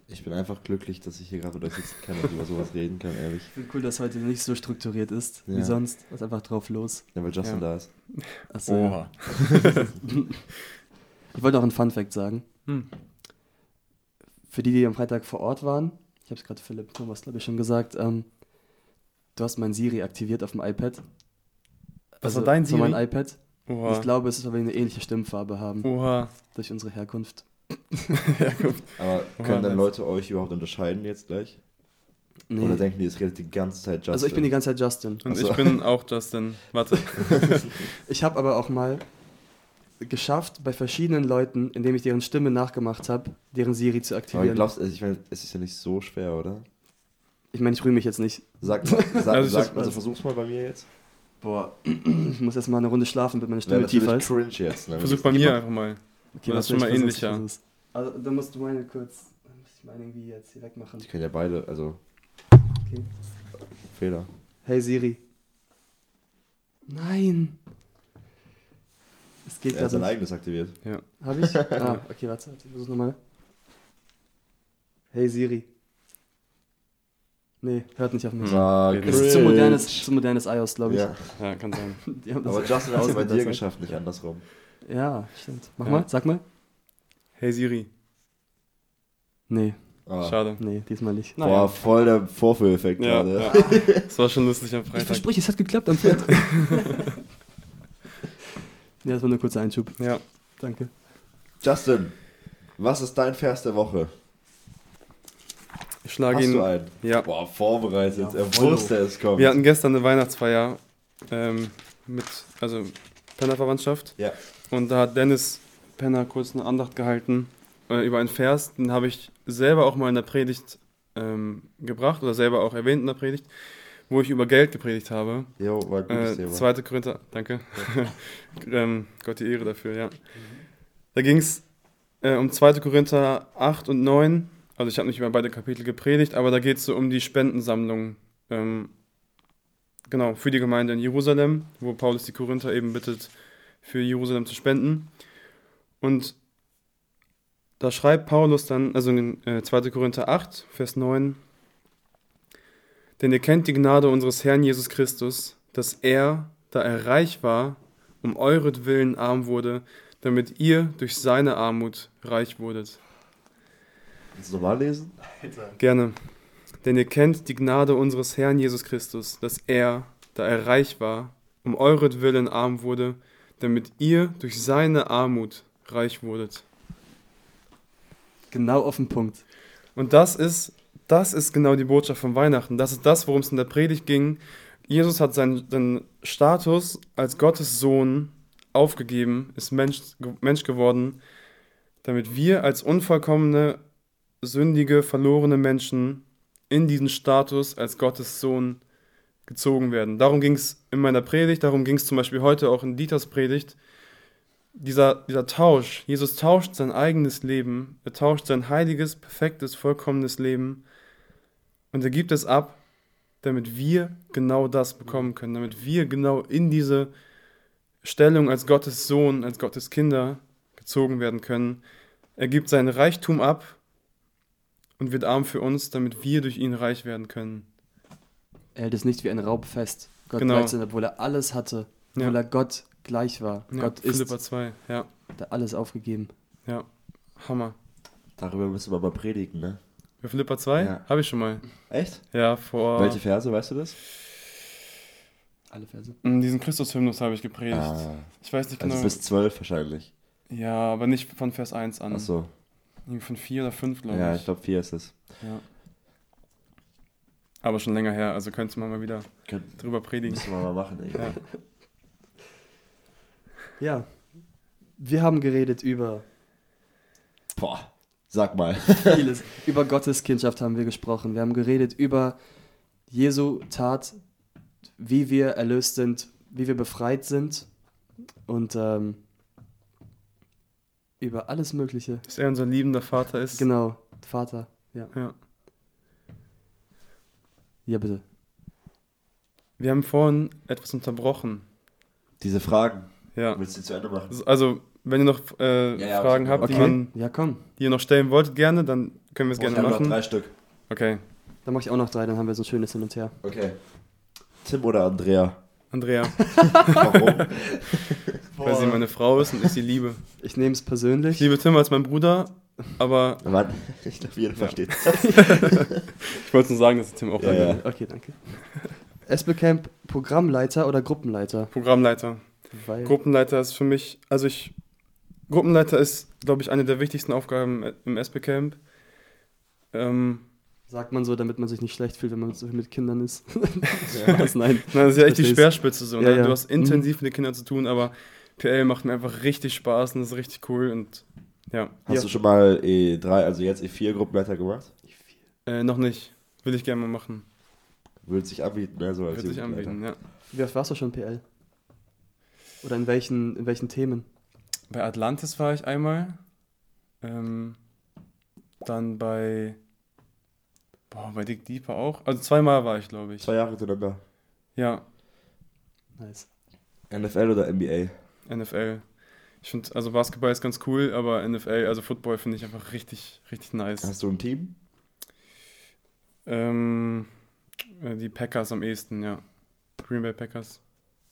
A: Ich bin einfach glücklich, dass ich hier gerade mit euch sitzen kann und über sowas reden kann, ehrlich.
B: Ich finde cool, dass heute nicht so strukturiert ist wie
A: Ja.
B: sonst. Das ist einfach drauf los.
A: Ja, weil Justin
C: Ja.
A: da ist.
B: Achso, ja. *laughs* *laughs* Ich wollte noch einen Fun-Fact sagen.
C: Hm.
B: Für die, die am Freitag vor Ort waren, ich habe es gerade Philipp Thomas, glaube ich, schon gesagt, ähm, du hast mein Siri aktiviert auf dem iPad.
C: Das war dein
B: Das war mein
C: Siri?
B: iPad.
C: Oha.
B: Ich glaube, es ist, weil wir eine ähnliche Stimmfarbe haben,
C: Oha.
B: durch unsere Herkunft. *laughs*
A: Aber
C: Oha,
A: können dann. Leute euch überhaupt unterscheiden jetzt gleich?
B: Nee.
A: Oder denken die, es redet die ganze Zeit Justin?
B: also ich bin die ganze Zeit Justin.
C: Und
A: Ach so.
C: ich bin auch Justin. Warte. *laughs*
B: Ich habe aber auch mal geschafft, bei verschiedenen Leuten, indem ich deren Stimme nachgemacht habe, deren Siri zu
A: Aber du
B: aktivieren.
A: glaubst, also ich meine, es ist ja nicht so schwer, oder?
B: ich meine, ich rühme mich jetzt nicht.
A: Sag *laughs* mal, sag,
C: Also
A: sag, also versuch's mal bei mir jetzt.
B: Boah, *clears throat* ich muss erst mal eine Runde schlafen, damit meine Stimme tiefer
A: natürlich
B: ist.
A: cringe jetzt. Ne?
C: Versuch bei mir einfach mal.
B: Okay,
C: Das ist schon mal ähnlicher.
B: Also, dann musst du meine kurz. Dann muss ich meine irgendwie jetzt hier wegmachen.
A: Ich kann ja beide, also
B: Okay.
A: Fehler.
B: Hey Siri. Nein. Es geht
A: Er hat sein eigenes aktiviert.
B: Habe ich? *laughs* Ah, okay, warte, ich versuch nochmal. Hey Siri. Nee, hört nicht auf mich.
A: Ah,
B: Das ist zu modernes, zu modernes iOS, glaube ich.
A: Ja.
C: Ja, kann sein. *laughs*
B: Die haben das
A: Aber Justin hat es bei dir geschafft, nicht andersrum.
B: Ja, stimmt. Mach
C: Ja.
B: mal, sag mal.
C: Hey Siri.
B: Nee,
A: Ah.
C: Schade.
B: nee, diesmal nicht.
A: Boah, voll der Vorführeffekt
C: Ja,
A: gerade.
C: ja. Das war schon lustig am
B: Ich
C: Freitag.
B: verspreche, es hat geklappt am Freitag. *laughs* ja, das war nur ein kurzer Einschub.
C: Ja.
B: Danke.
A: Justin, was ist dein Vers der Woche?
C: Ich schlage
A: Hast
C: ihn.
A: du einen?
C: Ja.
A: Boah, vorbereitet.
B: Ja,
A: er wusste, es kommt.
C: Wir hatten gestern eine Weihnachtsfeier ähm, mit, also Pennerverwandtschaft.
A: Ja.
C: Und da hat Dennis Penner kurz eine Andacht gehalten äh, über einen Vers, den habe ich selber auch mal in der Predigt ähm, gebracht oder selber auch erwähnt in der Predigt, wo ich über Geld gepredigt habe.
A: Jo, war ein gutes
C: Äh,
A: Thema.
C: 2. Korinther, danke. *laughs* ähm, Gott die Ehre dafür, ja. Da ging es äh, um 2. Korinther 8 und 9. Also ich habe nicht über beide Kapitel gepredigt, aber da geht es so um die Spendensammlung. Ähm, genau, für die Gemeinde in Jerusalem, wo Paulus die Korinther eben bittet, für Jerusalem zu spenden. Und da schreibt Paulus dann, also in äh, 2. Korinther 8, Vers 9, denn ihr kennt die Gnade unseres Herrn Jesus Christus, dass er, da er reich war, um euretwillen arm wurde, damit ihr durch seine Armut reich wurdet.
A: Willst du nochmal lesen?
C: Gerne. Denn ihr kennt die Gnade unseres Herrn Jesus Christus, dass er, da er reich war, um euretwillen arm wurde, damit ihr durch seine Armut reich wurdet.
B: Genau auf den Punkt.
C: Und das ist, das ist genau die Botschaft von Weihnachten. Das ist das, worum es in der Predigt ging. Jesus hat seinen, seinen Status als Gottes Sohn aufgegeben, ist Mensch, Mensch geworden, damit wir als unvollkommene, sündige, verlorene Menschen in diesen Status als Gottes Sohn gezogen werden. Darum ging es in meiner Predigt, darum ging es zum Beispiel heute auch in Dieters Predigt. Dieser, dieser Tausch, Jesus tauscht sein eigenes Leben, er tauscht sein heiliges, perfektes, vollkommenes Leben und er gibt es ab, damit wir genau das bekommen können, damit wir genau in diese Stellung als Gottes Sohn, als Gottes Kinder gezogen werden können. Er gibt seinen Reichtum ab und wird arm für uns, damit wir durch ihn reich werden können.
B: Er hält es nicht wie ein Raub fest. Gott
C: Genau.
B: gleich sein, obwohl er alles hatte.
C: Ja.
B: Obwohl er Gott gleich war.
C: Ja,
B: Gott ist,
C: Philippa 2, ja,
B: hat er alles aufgegeben.
C: ja, Hammer.
A: Darüber müssen wir mal predigen, ne?
C: Bei Philippa 2
A: Ja.
C: habe ich schon mal.
A: Echt?
C: Ja, vor
A: Welche Verse, weißt du das?
B: Alle Verse.
C: Mm, diesen Christus-Hymnus habe ich gepredigt.
A: Ah,
C: Ich weiß nicht
A: also
C: genau.
A: bis zwölf wahrscheinlich.
C: ja, aber nicht von Vers 1 an.
A: Achso.
C: Irgendwie von 4 oder 5, glaube
A: Ja,
C: ich.
A: ich glaube vier ist es.
C: Ja. Aber schon länger her, also könnte man mal wieder
A: Können,
C: drüber predigen.
A: müssen wir mal machen, ey.
C: Ja.
B: Ja. Wir haben geredet über
A: Boah, sag mal.
B: vieles. über Gottes Kindschaft haben wir gesprochen. Wir haben geredet über Jesu Tat, wie wir erlöst sind, wie wir befreit sind und ähm, über alles Mögliche.
C: Dass er unser liebender Vater ist.
B: Genau, Vater. Ja,
C: Ja.
B: ja bitte.
C: Wir haben vorhin etwas unterbrochen.
A: Diese Fragen,
C: Ja.
A: willst du die zu Ende machen?
C: Also, wenn ihr noch äh,
A: Ja, ja,
C: Fragen
A: okay.
C: habt, die,
B: Okay,
C: man,
B: ja komm.
C: die ihr noch stellen wolltet, gerne, dann können wir es
A: ich
C: gerne
A: habe noch
C: machen.
A: drei Stück.
C: Okay.
B: Dann mache ich auch noch drei, dann haben wir so ein schönes Hin und Her.
A: Okay. Tim oder Andrea?
C: Andrea, *laughs*
A: Warum? *laughs*
C: weil sie meine Frau ist und ich sie liebe.
B: Ich nehme es
C: Ich
B: persönlich.
C: liebe Tim als mein Bruder, aber
A: Mann, *laughs* ich glaube, jeder
C: Ja.
A: versteht.
C: ich wollte nur sagen, dass ich Tim auch
A: Ja, ja.
B: Okay, danke. Espelcamp Programmleiter oder Gruppenleiter?
C: Programmleiter.
B: Weil
C: Gruppenleiter ist für mich, also ich, Gruppenleiter ist, glaube ich, eine der wichtigsten Aufgaben im SP-Camp. Ähm,
B: sagt man so, damit man sich nicht schlecht fühlt, wenn man so mit Kindern ist. *laughs* Spaß, *laughs* nein.
C: na, das ist ja echt die. Speerspitze so.
B: Ja,
C: ne?
B: ja.
C: Du hast intensiv mit den Kindern zu tun, aber PL macht mir einfach richtig Spaß und das ist richtig cool und ja,
A: Hast
B: Ja.
A: du schon mal E3, also jetzt E4 Gruppenleiter gemacht?
C: äh, noch nicht. Will ich gerne mal machen.
A: Würde sich anbieten, ne? So als
C: Wird sich anbieten, ja.
B: Wie oft warst du schon PL? Oder in welchen, in welchen Themen?
C: Bei Atlantis war ich einmal. Ähm, dann bei. Boah, bei Dick Deeper auch. Also zweimal war ich, glaube ich.
A: Zwei Jahre hintereinander.
C: Ja,
B: Nice.
A: NFL oder NBA?
C: NFL. Ich finde, also Basketball ist ganz cool, aber NFL, also Football finde ich einfach richtig, richtig nice.
A: Hast du ein Team?
C: Ähm, äh, die Packers am ehesten, ja. Green Bay Packers.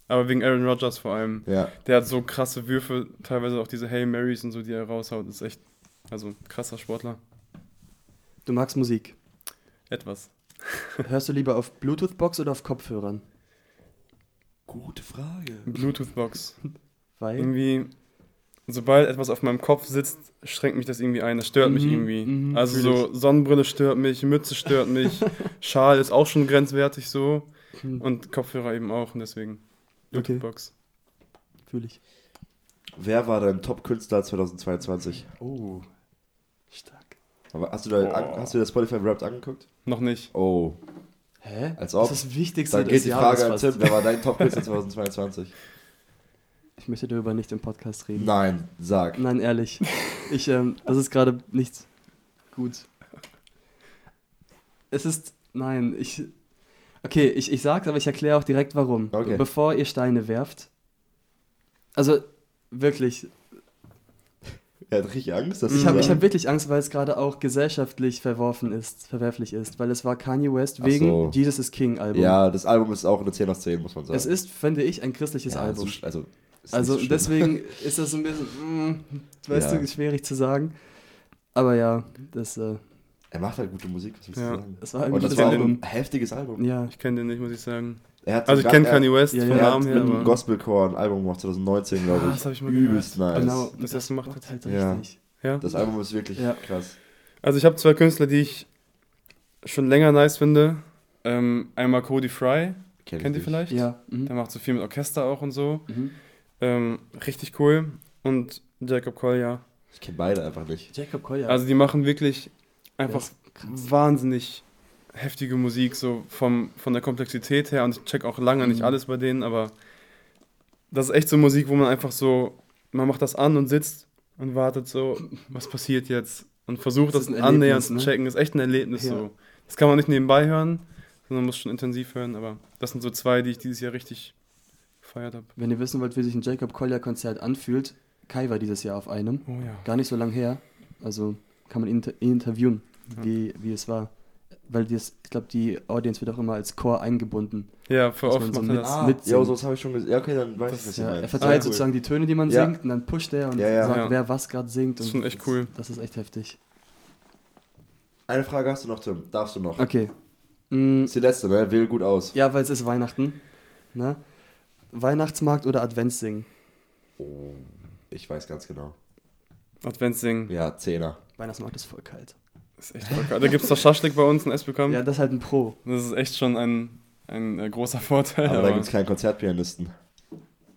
C: Aber wegen Aaron Rodgers vor allem.
A: Ja.
C: Der hat so krasse Würfe, teilweise auch diese Hail Marys und so, die er raushaut. Das ist echt, also krasser Sportler.
B: Du magst Musik.
C: Etwas. *laughs*
B: Hörst du lieber auf Bluetooth-Box oder auf Kopfhörern?
A: Gute Frage.
C: Bluetooth-Box. *laughs*
B: Weil.
C: Irgendwie, sobald etwas auf meinem Kopf sitzt, schränkt mich das irgendwie ein. Das stört mich
B: Mhm,
C: irgendwie.
B: mhm,
C: also so Sonnenbrille stört mich, Mütze stört mich, *laughs* Schal ist auch schon grenzwertig so
B: Hm,
C: und Kopfhörer eben auch und deswegen
B: Okay.
C: Bluetooth-Box.
B: Fühl ich.
A: Wer war dein Top-Künstler 2022?
B: Oh. Stark.
A: Aber hast du, da, an, hast du dir das Spotify Wrapped angeguckt?
C: Noch nicht.
A: Oh.
B: Hä?
A: Als ob.
B: Das ist das Wichtigste
A: Dann geht die
B: Jahres
A: Frage an. Tim. Wer war dein Top-Künstler *laughs* 2022?
B: Ich möchte darüber nicht im Podcast reden.
A: Nein, sag.
B: Nein, ehrlich. *laughs* Ich, ähm, das ist gerade nicht gut. Es ist, nein, ich, okay, ich, ich sag's, aber ich erkläre auch direkt warum.
A: Okay.
B: Bevor ihr Steine werft. Also, wirklich,
A: Er hat richtig Angst, dass
B: ich habe hab wirklich Angst, weil es gerade auch gesellschaftlich verworfen ist, verwerflich ist, weil es war Kanye West
A: Ach
B: wegen
A: so.
B: Jesus is King Album.
A: Ja, das Album ist auch eine 10 aus 10, muss man sagen.
B: Es ist, finde ich, ein christliches
A: ja,
B: Album.
A: So, also,
B: Also
A: so
B: deswegen ist das so ein bisschen, mm, weißt
A: Ja.
B: du, schwierig zu sagen. Aber ja, das, äh,
A: Er macht halt gute Musik, was willst du
C: Ja.
A: sagen?
B: das war ein
A: Und das war ein heftiges Album.
B: Ja,
C: Ich kenne den nicht, muss ich sagen.
A: Er hat
C: Also ich kenne Kanye West
B: Ja,
C: vom
B: ja.
A: Er hat
C: Namen
A: mit
C: her,
A: einem
C: aber
A: Gospelcore ein Album gemacht, 2019, glaube
C: Ah,
A: ich.
C: das hab ich mal
A: Übelst
C: gehört.
A: nice.
B: genau.
C: das
B: bockt
C: hat.
B: halt
A: Ja.
B: richtig.
C: ja.
A: Das Album ist wirklich
B: Ja.
A: krass.
C: Also ich habe zwei Künstler, die ich schon länger nice finde. Ähm, einmal Cody Fry,
A: Kenn
C: kennt ihr vielleicht?
B: Ja. Mhm.
C: Der macht so viel mit Orchester auch und so.
B: Mhm.
C: Ähm, richtig cool. Und Jacob Collier.
A: Ich kenne beide einfach nicht.
B: Jacob Collier.
C: Also die machen wirklich einfach wahnsinnig heftige Musik, so vom, von der Komplexität her. Und ich check auch lange nicht
B: Mhm.
C: alles bei denen, aber das ist echt so Musik, wo man einfach so, man macht das an und sitzt und wartet so, was passiert jetzt? Und versucht
B: Das
C: das, annähernd zu
B: ne?
C: checken. Ist echt ein Erlebnis
B: Ja.
C: so. Das kann man nicht nebenbei hören, sondern muss schon intensiv hören. Aber das sind so zwei, die ich dieses Jahr richtig gefeiert habe.
B: Wenn ihr wissen wollt, wie sich ein Jacob Collier Konzert anfühlt, Kai war dieses Jahr auf einem.
C: Oh ja.
B: Gar nicht so lang her. Also kann man ihn, inter interviewen,
C: Ja.
B: wie, wie es war. Weil das, ich glaube, die Audience wird auch immer als Chor eingebunden.
C: Ja, für oft
B: man so mit-
C: das.
A: Ah,
B: mitsingen.
A: ja, sowas habe ich schon gesehen. Ja, okay, dann weiß
C: Das-
A: ich, was
B: Ja, er verteilt
C: Ah,
B: sozusagen die Töne, die man
A: Ja.
B: singt, und dann pusht er und
A: Ja, ja.
B: sagt,
C: Ja.
B: wer was gerade singt.
C: Das ist
B: und
C: schon echt cool.
B: Das ist echt heftig.
A: Eine Frage hast du noch, Tim. Darfst du noch?
B: Okay.
A: Das ist die letzte, ne? Wähl gut aus.
B: ja, weil es ist Weihnachten. Ne? Weihnachtsmarkt oder Adventssingen?
A: Oh, ich weiß ganz genau.
C: Adventssingen.
A: Ja, Zehner.
B: Weihnachtsmarkt ist voll kalt.
C: Ist echt voll geil. Da gibt es doch Schaschlik bei uns in Esbekamp.
B: Ja, das ist halt ein Pro.
C: Das ist echt schon ein, ein äh, großer Vorteil.
A: Aber
C: Aber,
A: da gibt es keinen Konzertpianisten.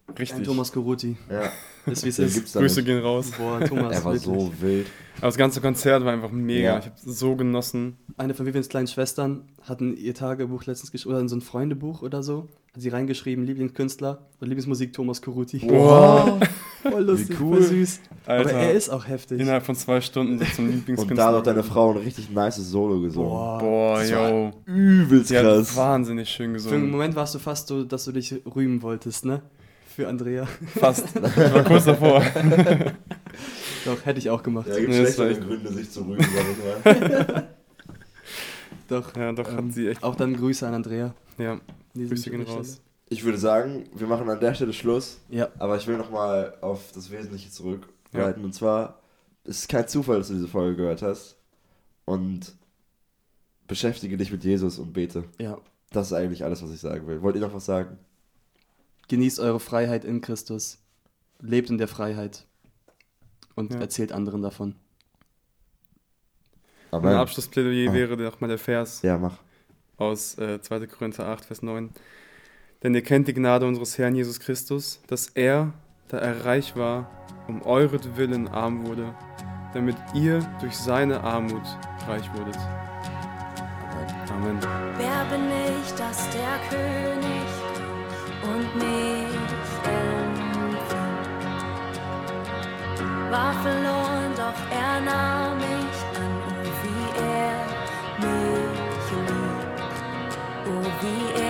B: Ein
C: richtig.
B: Thomas Coruti.
A: Ja, *laughs*
B: Ist wie es ist.
A: gibt's da
C: Grüße
A: nicht.
C: gehen raus.
B: Boah, Thomas.
A: Er war
B: wirklich.
A: so wild.
C: Aber das ganze Konzert war einfach mega.
A: Ja.
C: Ich habe so genossen.
B: Eine von Vivians kleinen Schwestern hatten ihr Tagebuch letztens geschrieben, oder in so ein Freundebuch oder so, hat sie reingeschrieben, Lieblingskünstler und Lieblingsmusik Thomas Coruti.
A: Wow.
B: Voll lustig,
A: Wie cool.
B: voll süß.
C: Alter,
B: Aber er ist auch heftig.
C: innerhalb von zwei Stunden so zum *laughs*
A: Und
C: Lieblingskünstler.
A: da hat auch deine Frau ein richtig nice Solo gesungen.
B: Boah.
C: Boah,
A: Das war
C: yo.
A: Übelst
C: Die hat
A: krass.
C: wahnsinnig schön
B: Für einen
C: gesungen.
B: Moment warst du fast so, dass du dich rühmen wolltest, ne? Für Andrea.
C: Fast. *laughs* Ich war kurz davor. *laughs*
B: Doch, hätte ich auch gemacht.
A: Ja, gibt
C: Nee,
A: schlechtere Gründe, sich zu rühmen.
B: Doch.
C: Ja, doch, hat
B: Ähm,
C: sie echt.
B: Auch dann Grüße an Andrea.
C: Ja, Grüße gehen raus.
A: Ich würde sagen, wir machen an der Stelle Schluss.
B: Ja,
A: Aber ich will nochmal auf das Wesentliche
C: Ja.
A: zurückleiten. Und zwar, es ist kein Zufall, dass du diese Folge gehört hast. Und beschäftige dich mit Jesus und bete.
B: ja.
A: Das ist eigentlich alles, was ich sagen will. Wollt ihr noch was sagen?
B: Genießt eure Freiheit in Christus. Lebt in der Freiheit. Und
C: Ja.
B: erzählt anderen davon.
C: Mein
A: Amen.
C: Abschlussplädoyer
A: Ah.
C: wäre noch mal der Vers
A: Ja, mach.
C: Aus äh, 2. Korinther 8, Vers 9. Denn ihr kennt die Gnade unseres Herrn Jesus Christus, dass er, da er reich war, um euretwillen arm wurde, damit ihr durch seine Armut reich wurdet. Amen.
D: Wer bin ich, dass der König und mich empfing? War verloren, doch er nahm the end.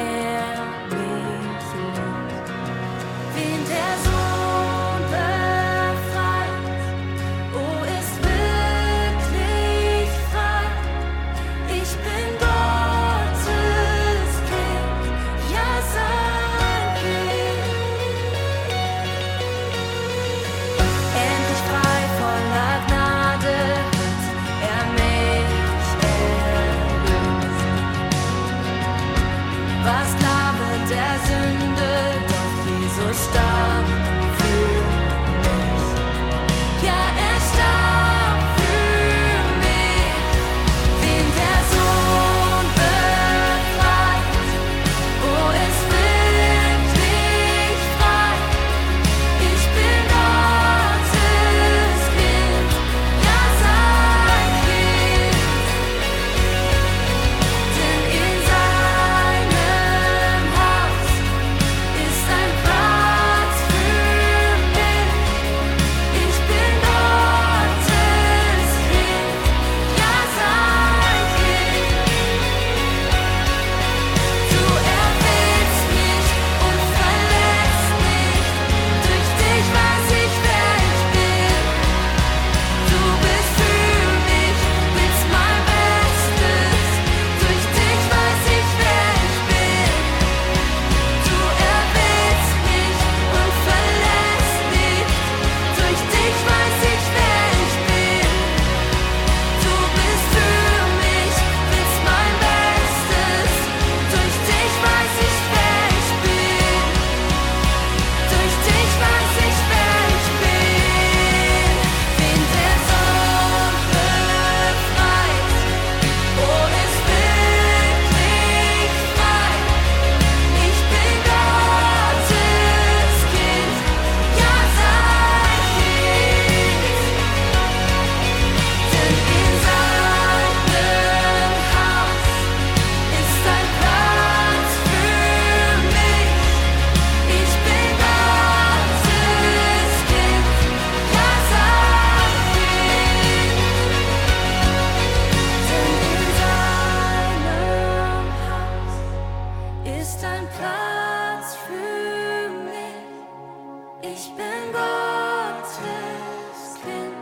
D: tiden går til skind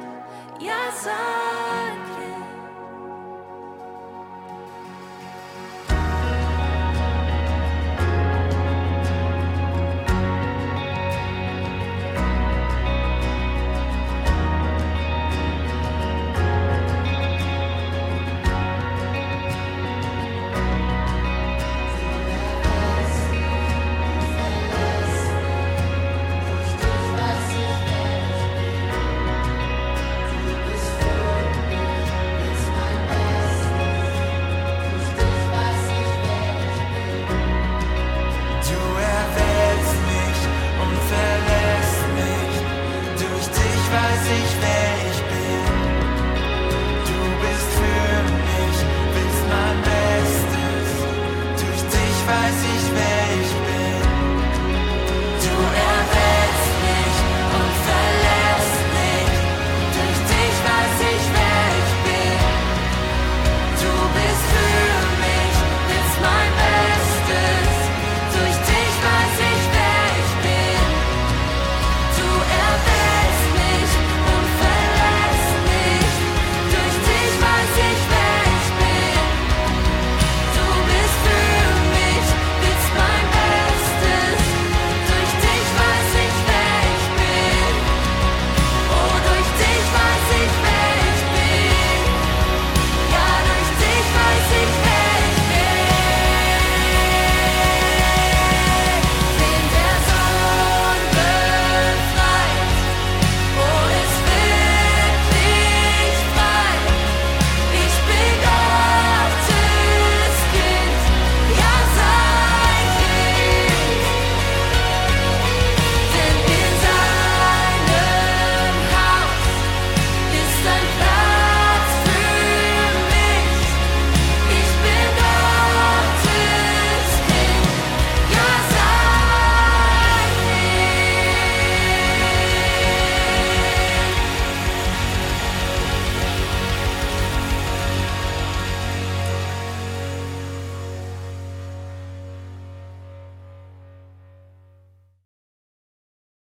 D: Jeg savner